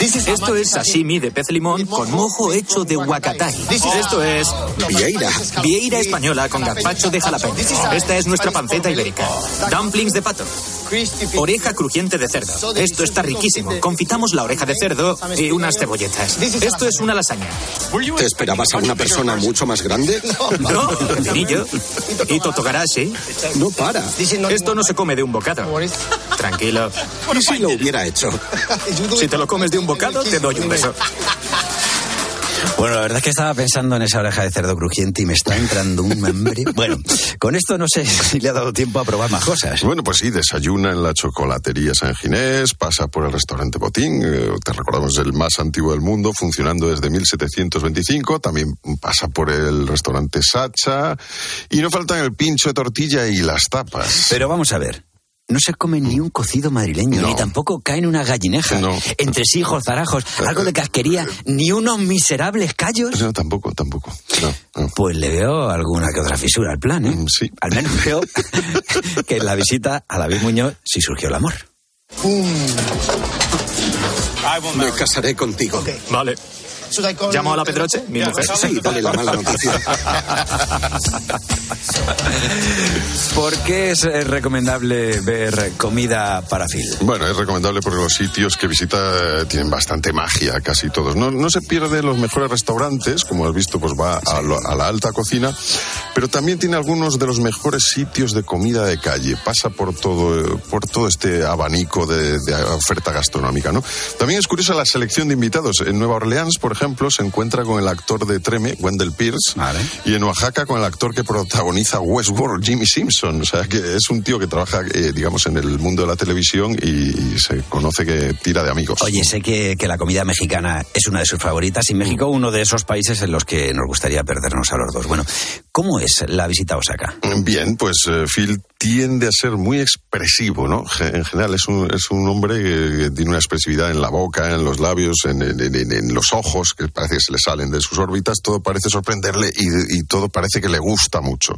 Esto es sashimi de pez limón con mojo hecho de huacatay. Esto es Vieira. vieira española con gazpacho de jalapeño. Esta es nuestra panceta ibérica. Dumplings de pato. Oreja crujiente de cerdo. Esto está riquísimo. Confitamos la oreja de cerdo y unas cebolletas. Esto es una lasaña. ¿Te esperabas a una persona mucho más grande? No, (laughs) pequeñillo. Y totogarashi. No para. Esto no se come de un bocado. Tranquilo. ¿Y si lo hubiera hecho? (laughs) Si te lo comes de un bocado, te doy un beso. Bueno, la verdad es que estaba pensando en esa oreja de cerdo crujiente y me está entrando un hambre. (laughs) Bueno, con esto no sé si le ha dado tiempo a probar más cosas. Bueno, pues sí, desayuna en la chocolatería San Ginés, pasa por el restaurante Botín, eh, te recordamos el más antiguo del mundo, funcionando desde 1725, también pasa por el restaurante Sacha, y no faltan el pincho de tortilla y las tapas. Pero vamos a ver. No se come ni un cocido madrileño, ni tampoco caen una gallineja. Entre hijos, zarajos, algo de casquería, ni unos miserables callos. No, tampoco, tampoco. Pues le veo alguna que otra fisura al plan, ¿eh? Sí. Al menos veo (laughs) que en la visita a David Muñoz sí surgió el amor. Me casaré contigo. Vale. ¿Llamo a la Pedroche, mi mujer? Sí, dale la mala noticia. ¿Por qué es eh, recomendable ver comida para Phil? Bueno, es recomendable porque los sitios que visita eh, tienen bastante magia, casi todos. No, no se pierde los mejores restaurantes, como has visto, pues va a, lo- a la alta cocina, pero también tiene algunos de los mejores sitios de comida de calle. Pasa por todo, por todo este abanico de, de oferta gastronómica, ¿no? También es curiosa la selección de invitados. En Nueva Orleans, por ejemplo, se encuentra con el actor de Treme, Wendell Pierce, y en Oaxaca con el actor que protagoniza Westworld, Jimmy Simpson. O sea, que es un tío que trabaja, eh, digamos, en el mundo de la televisión y, y se conoce que tira de amigos. Oye, sé que, que la comida mexicana es una de sus favoritas y México uno de esos países en los que nos gustaría perdernos a los dos. Bueno, ¿cómo es la visita a Osaka? Bien, pues eh, Phil tiende a ser muy expresivo, ¿no? En general es un, es un hombre que tiene una expresividad en la boca, en los labios, en, en- en- en los ojos, que parece que se le salen de sus órbitas, todo parece sorprenderle y, y todo parece que le gusta mucho.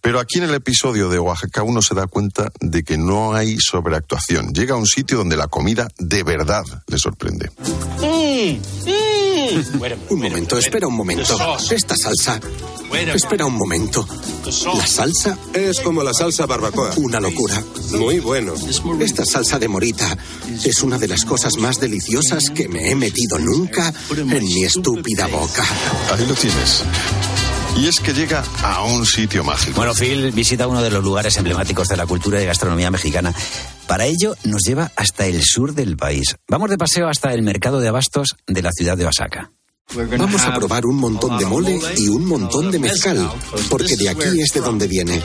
Pero aquí en el episodio de Oaxaca uno se da cuenta de que no hay sobreactuación. Llega a un sitio donde la comida de verdad le sorprende. (laughs) Un momento, espera un momento. Esta salsa. Espera un momento. La salsa Es como la salsa barbacoa. Una locura. Muy bueno. Esta salsa de morita es una de las cosas más deliciosas que me he metido nunca en mi estúpida boca. Ahí lo tienes. Y es que llega a un sitio mágico. Bueno, Phil visita uno de los lugares emblemáticos de la cultura y gastronomía mexicana. Para ello nos lleva hasta el sur del país. Vamos de paseo hasta el mercado de abastos de la ciudad de Osaka. Vamos a probar un montón de mole y un montón de mezcal, porque de aquí es de donde viene.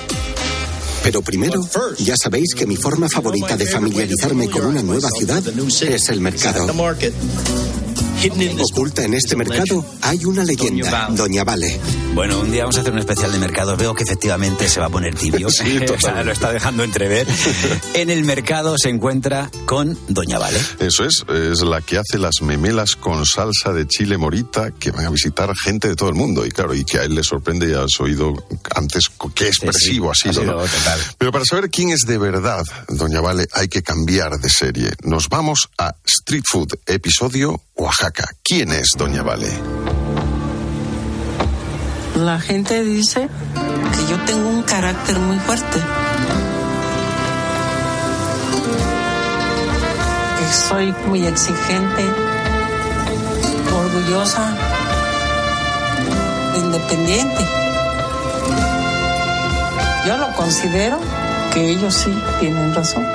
Pero primero, ya sabéis que mi forma favorita de familiarizarme con una nueva ciudad es el mercado. Oculta en este mercado hay una leyenda, Doña Vale. Bueno, un día vamos a hacer un especial de mercado. Veo que efectivamente se va a poner tibio. (laughs) Sí, O sea, total. lo está dejando entrever. (laughs) En el mercado se encuentra con Doña Vale. Eso es, es la que hace las memelas con salsa de chile morita que van a visitar gente de todo el mundo. Y claro, y que a él le sorprende, ya has oído antes qué expresivo sí, ha sido. ha ¿no? sido total. Pero para saber quién es de verdad Doña Vale, hay que cambiar de serie. Nos vamos a Street Food, episodio Oaxaca. ¿Quién es Doña Vale? La gente dice que yo tengo un carácter muy fuerte. Que soy muy exigente, orgullosa, independiente. Yo lo considero que ellos sí tienen razón.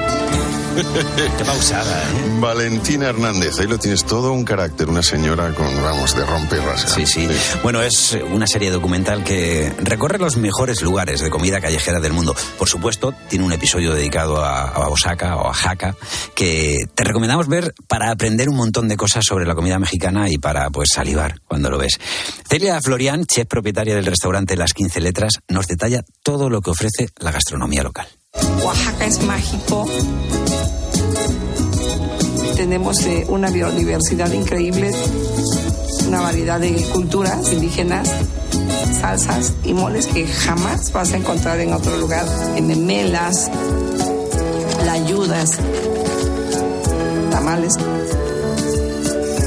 (laughs) Qué pausada, ¿eh? Valentina Hernández, ahí lo tienes todo un carácter, una señora con, vamos, de romper rasgar. Sí, sí. Bueno, es una serie documental que recorre los mejores lugares de comida callejera del mundo. Por supuesto, tiene un episodio dedicado a, a Osaka o a Oaxaca que te recomendamos ver para aprender un montón de cosas sobre la comida mexicana y para pues salivar cuando lo ves. Celia Florian, chef propietaria del restaurante Las 15 Letras, nos detalla todo lo que ofrece la gastronomía local. Oaxaca es mágico. Tenemos eh, una biodiversidad increíble, una variedad de culturas indígenas, salsas y moles que jamás vas a encontrar en otro lugar. En memelas, layudas, tamales,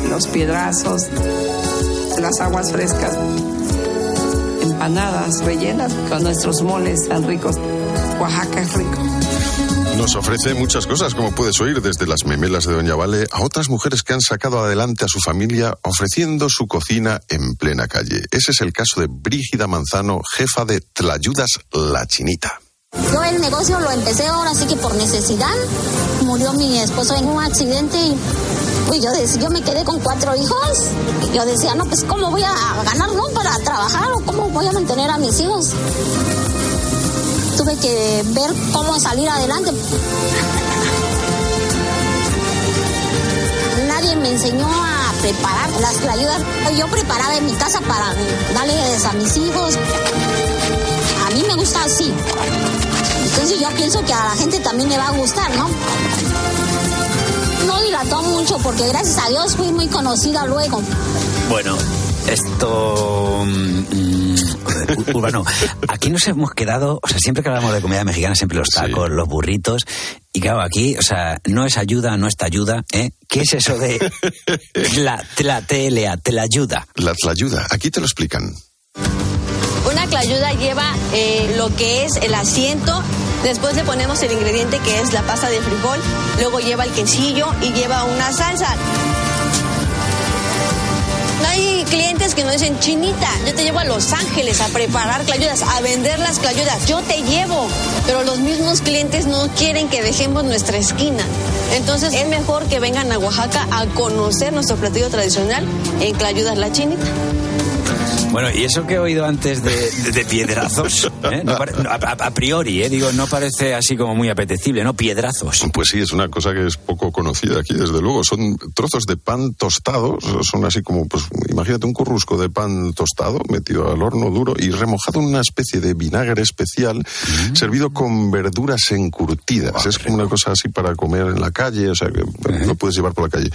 los piedrazos, las aguas frescas, empanadas rellenas con nuestros moles tan ricos. Oaxaca es rico. Nos ofrece muchas cosas, como puedes oír, desde las memelas de Doña Vale a otras mujeres que han sacado adelante a su familia ofreciendo su cocina en plena calle. Ese es el caso de Brígida Manzano, jefa de Tlayudas La Chinita. Yo el negocio lo empecé ahora sí que por necesidad. Murió mi esposo en un accidente y pues yo, decía, yo me quedé con cuatro hijos. Y yo decía, no, pues ¿cómo voy a ganar, no? Para trabajar o cómo voy a mantener a mis hijos. Tuve que ver cómo salir adelante. Nadie me enseñó a preparar las ayudas. Yo preparaba en mi casa para darles a mis hijos. A mí me gusta así. Entonces yo pienso que a la gente también le va a gustar, ¿no? No dilató mucho porque gracias a Dios fui muy conocida luego. Bueno, esto. Ur- Urbano, aquí nos hemos quedado, o sea, siempre que hablamos de comida mexicana, siempre los tacos, los burritos, y claro, aquí, o sea, no es ayuda, no está ayuda, ¿eh? ¿Qué es eso de (laughs) la, la telea, te la ayuda? La Tlayuda, aquí te lo explican. Una clayuda lleva eh, lo que es el asiento, después le ponemos el ingrediente que es la pasta de frijol, luego lleva el quesillo y lleva una salsa. Hay clientes que nos dicen, Chinita, yo te llevo a Los Ángeles a preparar clayudas, a vender las clayudas. Yo te llevo, pero los mismos clientes no quieren que dejemos nuestra esquina. Entonces es mejor que vengan a Oaxaca a conocer nuestro platillo tradicional en Clayudas La Chinita. Bueno, y eso que he oído antes de, de- de piedrazos, ¿eh? No pare- a, priori, ¿eh? digo, no parece así como muy apetecible, ¿no? Piedrazos. Pues sí, es una cosa que es poco conocida aquí, desde luego. Son trozos de pan tostados, son así como, pues imagínate un currusco de pan tostado metido al horno duro y remojado en una especie de vinagre especial, servido con verduras encurtidas. es como una cosa así para comer en la calle, o sea, que lo puedes llevar por la calle.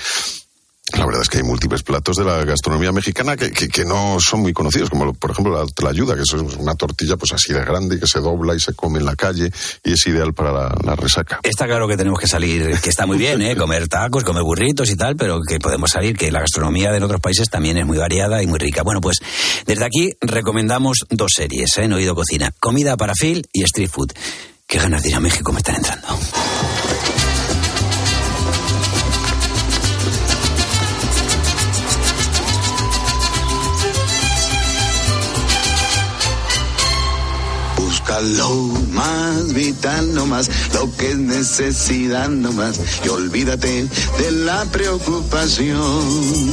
La verdad es que hay múltiples platos de la gastronomía mexicana que, que- que no son muy conocidos, como por ejemplo la tlayuda, que es una tortilla pues así de grande que se dobla y se come en la calle y es ideal para la, la resaca. Está claro que tenemos que salir, que está muy bien, ¿eh? (laughs) comer tacos, comer burritos y tal, pero que podemos salir, que la gastronomía de otros países también es muy variada y muy rica. Bueno, pues desde aquí recomendamos dos series ¿eh? en Oído Cocina, Comida para Phil y Street Food. Qué ganas de ir a México me están entrando. Busca lo más vital nomás, lo que es necesidad nomás. Y olvídate de la preocupación.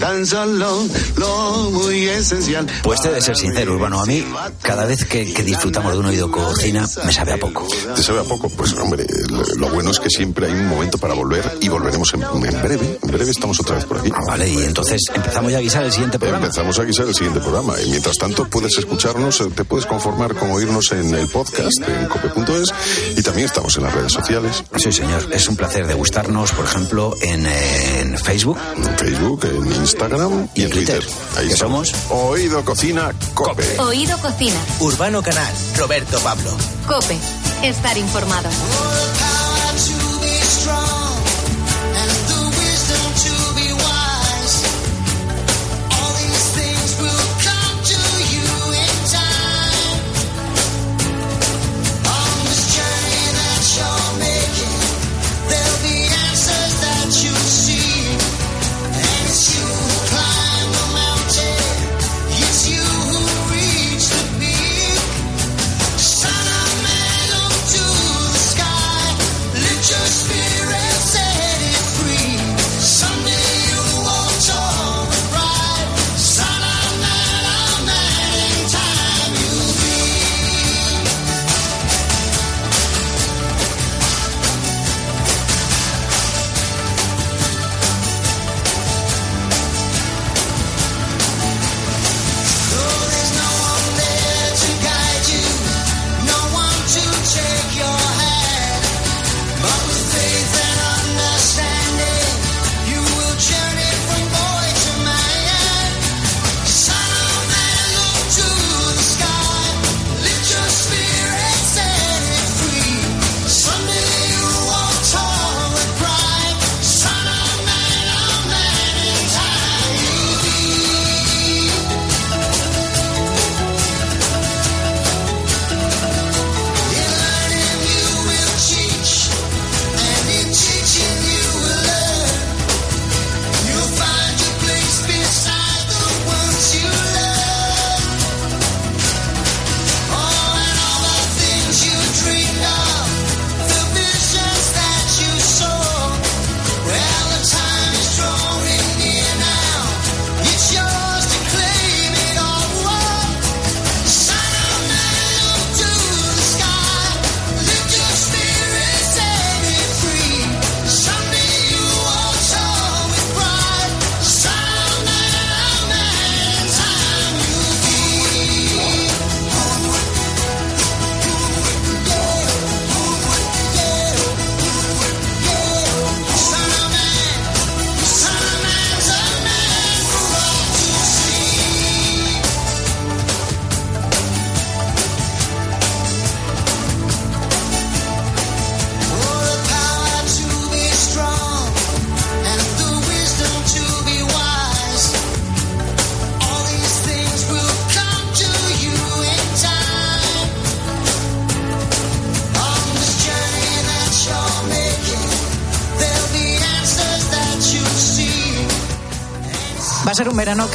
Tan solo lo muy esencial. Pues te de ser sincero, Urbano. A mí, cada vez que, que disfrutamos de un oído cocina, me sabe a poco. ¿Te sabe a poco? Pues hombre, lo, lo bueno es que siempre hay un momento para volver y volveremos en, en breve. En breve estamos otra vez por aquí. Ah, vale, y entonces empezamos ya a guisar el siguiente programa. Empezamos a guisar el siguiente programa. Y mientras tanto puedes escucharnos, eh, te puedes conformar con oírnos en el podcast en cope.es y también estamos en las redes sociales. Sí, señor. Es un placer degustarnos, por ejemplo, en, en Facebook. En Facebook, en Instagram y, en Twitter. Ahí ¿Qué estamos. Oído Cocina Cope. Oído Cocina. Urbano Canal, Roberto Pablo. Cope. Estar informado.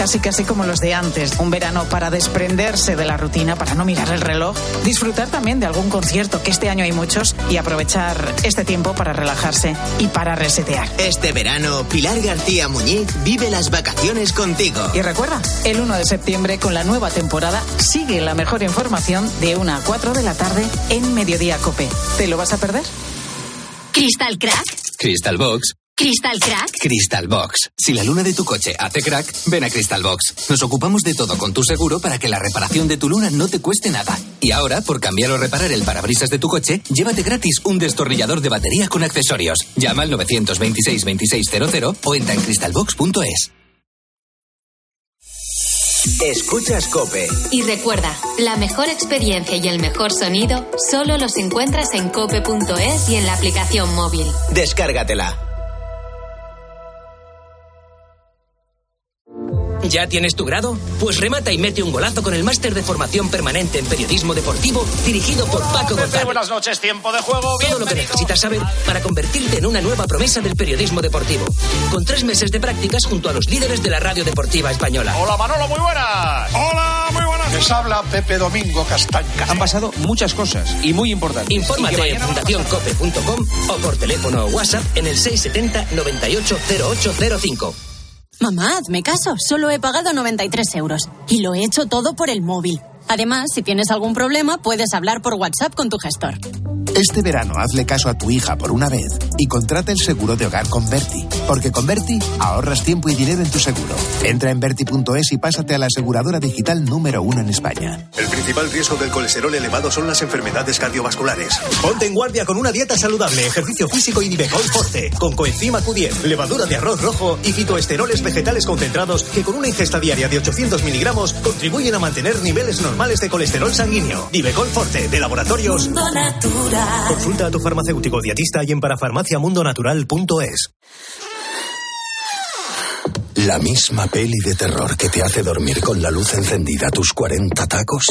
Casi casi como los de antes, un verano para desprenderse de la rutina, para no mirar el reloj, disfrutar también de algún concierto, que este año hay muchos, y aprovechar este tiempo para relajarse y para resetear. Este verano, Pilar García Muñiz vive las vacaciones contigo. Y recuerda, el 1 de septiembre con la nueva temporada sigue la mejor información de 1 a 4 de la tarde en Mediodía Cope. ¿Te lo vas a perder? Crystal Crack. Crystal Box. Crystal Crack. Crystal Box. Si la luna de tu coche hace crack, ven a Crystal Box. Nos ocupamos de todo con tu seguro para que la reparación de tu luna no te cueste nada. Y ahora, por cambiar o reparar el parabrisas de tu coche, llévate gratis un destornillador de batería con accesorios. Llama al 926 2600 o entra en crystalbox.es. Escuchas Cope. Y recuerda, la mejor experiencia y el mejor sonido solo los encuentras en cope.es y en la aplicación móvil. Descárgatela. ¿Ya tienes tu grado? Pues remata y mete un golazo con el máster de formación permanente en periodismo deportivo dirigido por Paco González. Buenas noches, tiempo de juego. Todo lo que necesitas saber para convertirte en una nueva promesa del periodismo deportivo. Con tres meses de prácticas junto a los líderes de la radio deportiva española. Hola Manolo, muy buenas. Hola, muy buenas Les habla Pepe Domingo Castaña. Han pasado muchas cosas y muy importantes. Infórmate en fundacioncope.com o por teléfono o WhatsApp en el 670 98 0805. Mamá, hazme caso. Solo he pagado 93 euros. Y lo he hecho todo por el móvil. Además, si tienes algún problema, puedes hablar por WhatsApp con tu gestor. Este verano hazle caso a tu hija por una vez y contrata el seguro de hogar con Berti. Porque con Berti ahorras tiempo y dinero en tu seguro. Entra en Berti.es y pásate a la aseguradora digital número uno en España. El principal riesgo del colesterol elevado son las enfermedades cardiovasculares. Ponte en guardia con una dieta saludable, ejercicio físico y Nivecol Forte, con coenzima Q10, levadura de arroz rojo y fitoesteroles vegetales concentrados que con una ingesta diaria de 800 miligramos contribuyen a mantener niveles normales de colesterol sanguíneo. Nivecol Forte, de laboratorios. Consulta a tu farmacéutico dietista y en parafarmaciamundonatural.es. La misma peli de terror que te hace dormir con la luz encendida tus 40 tacos.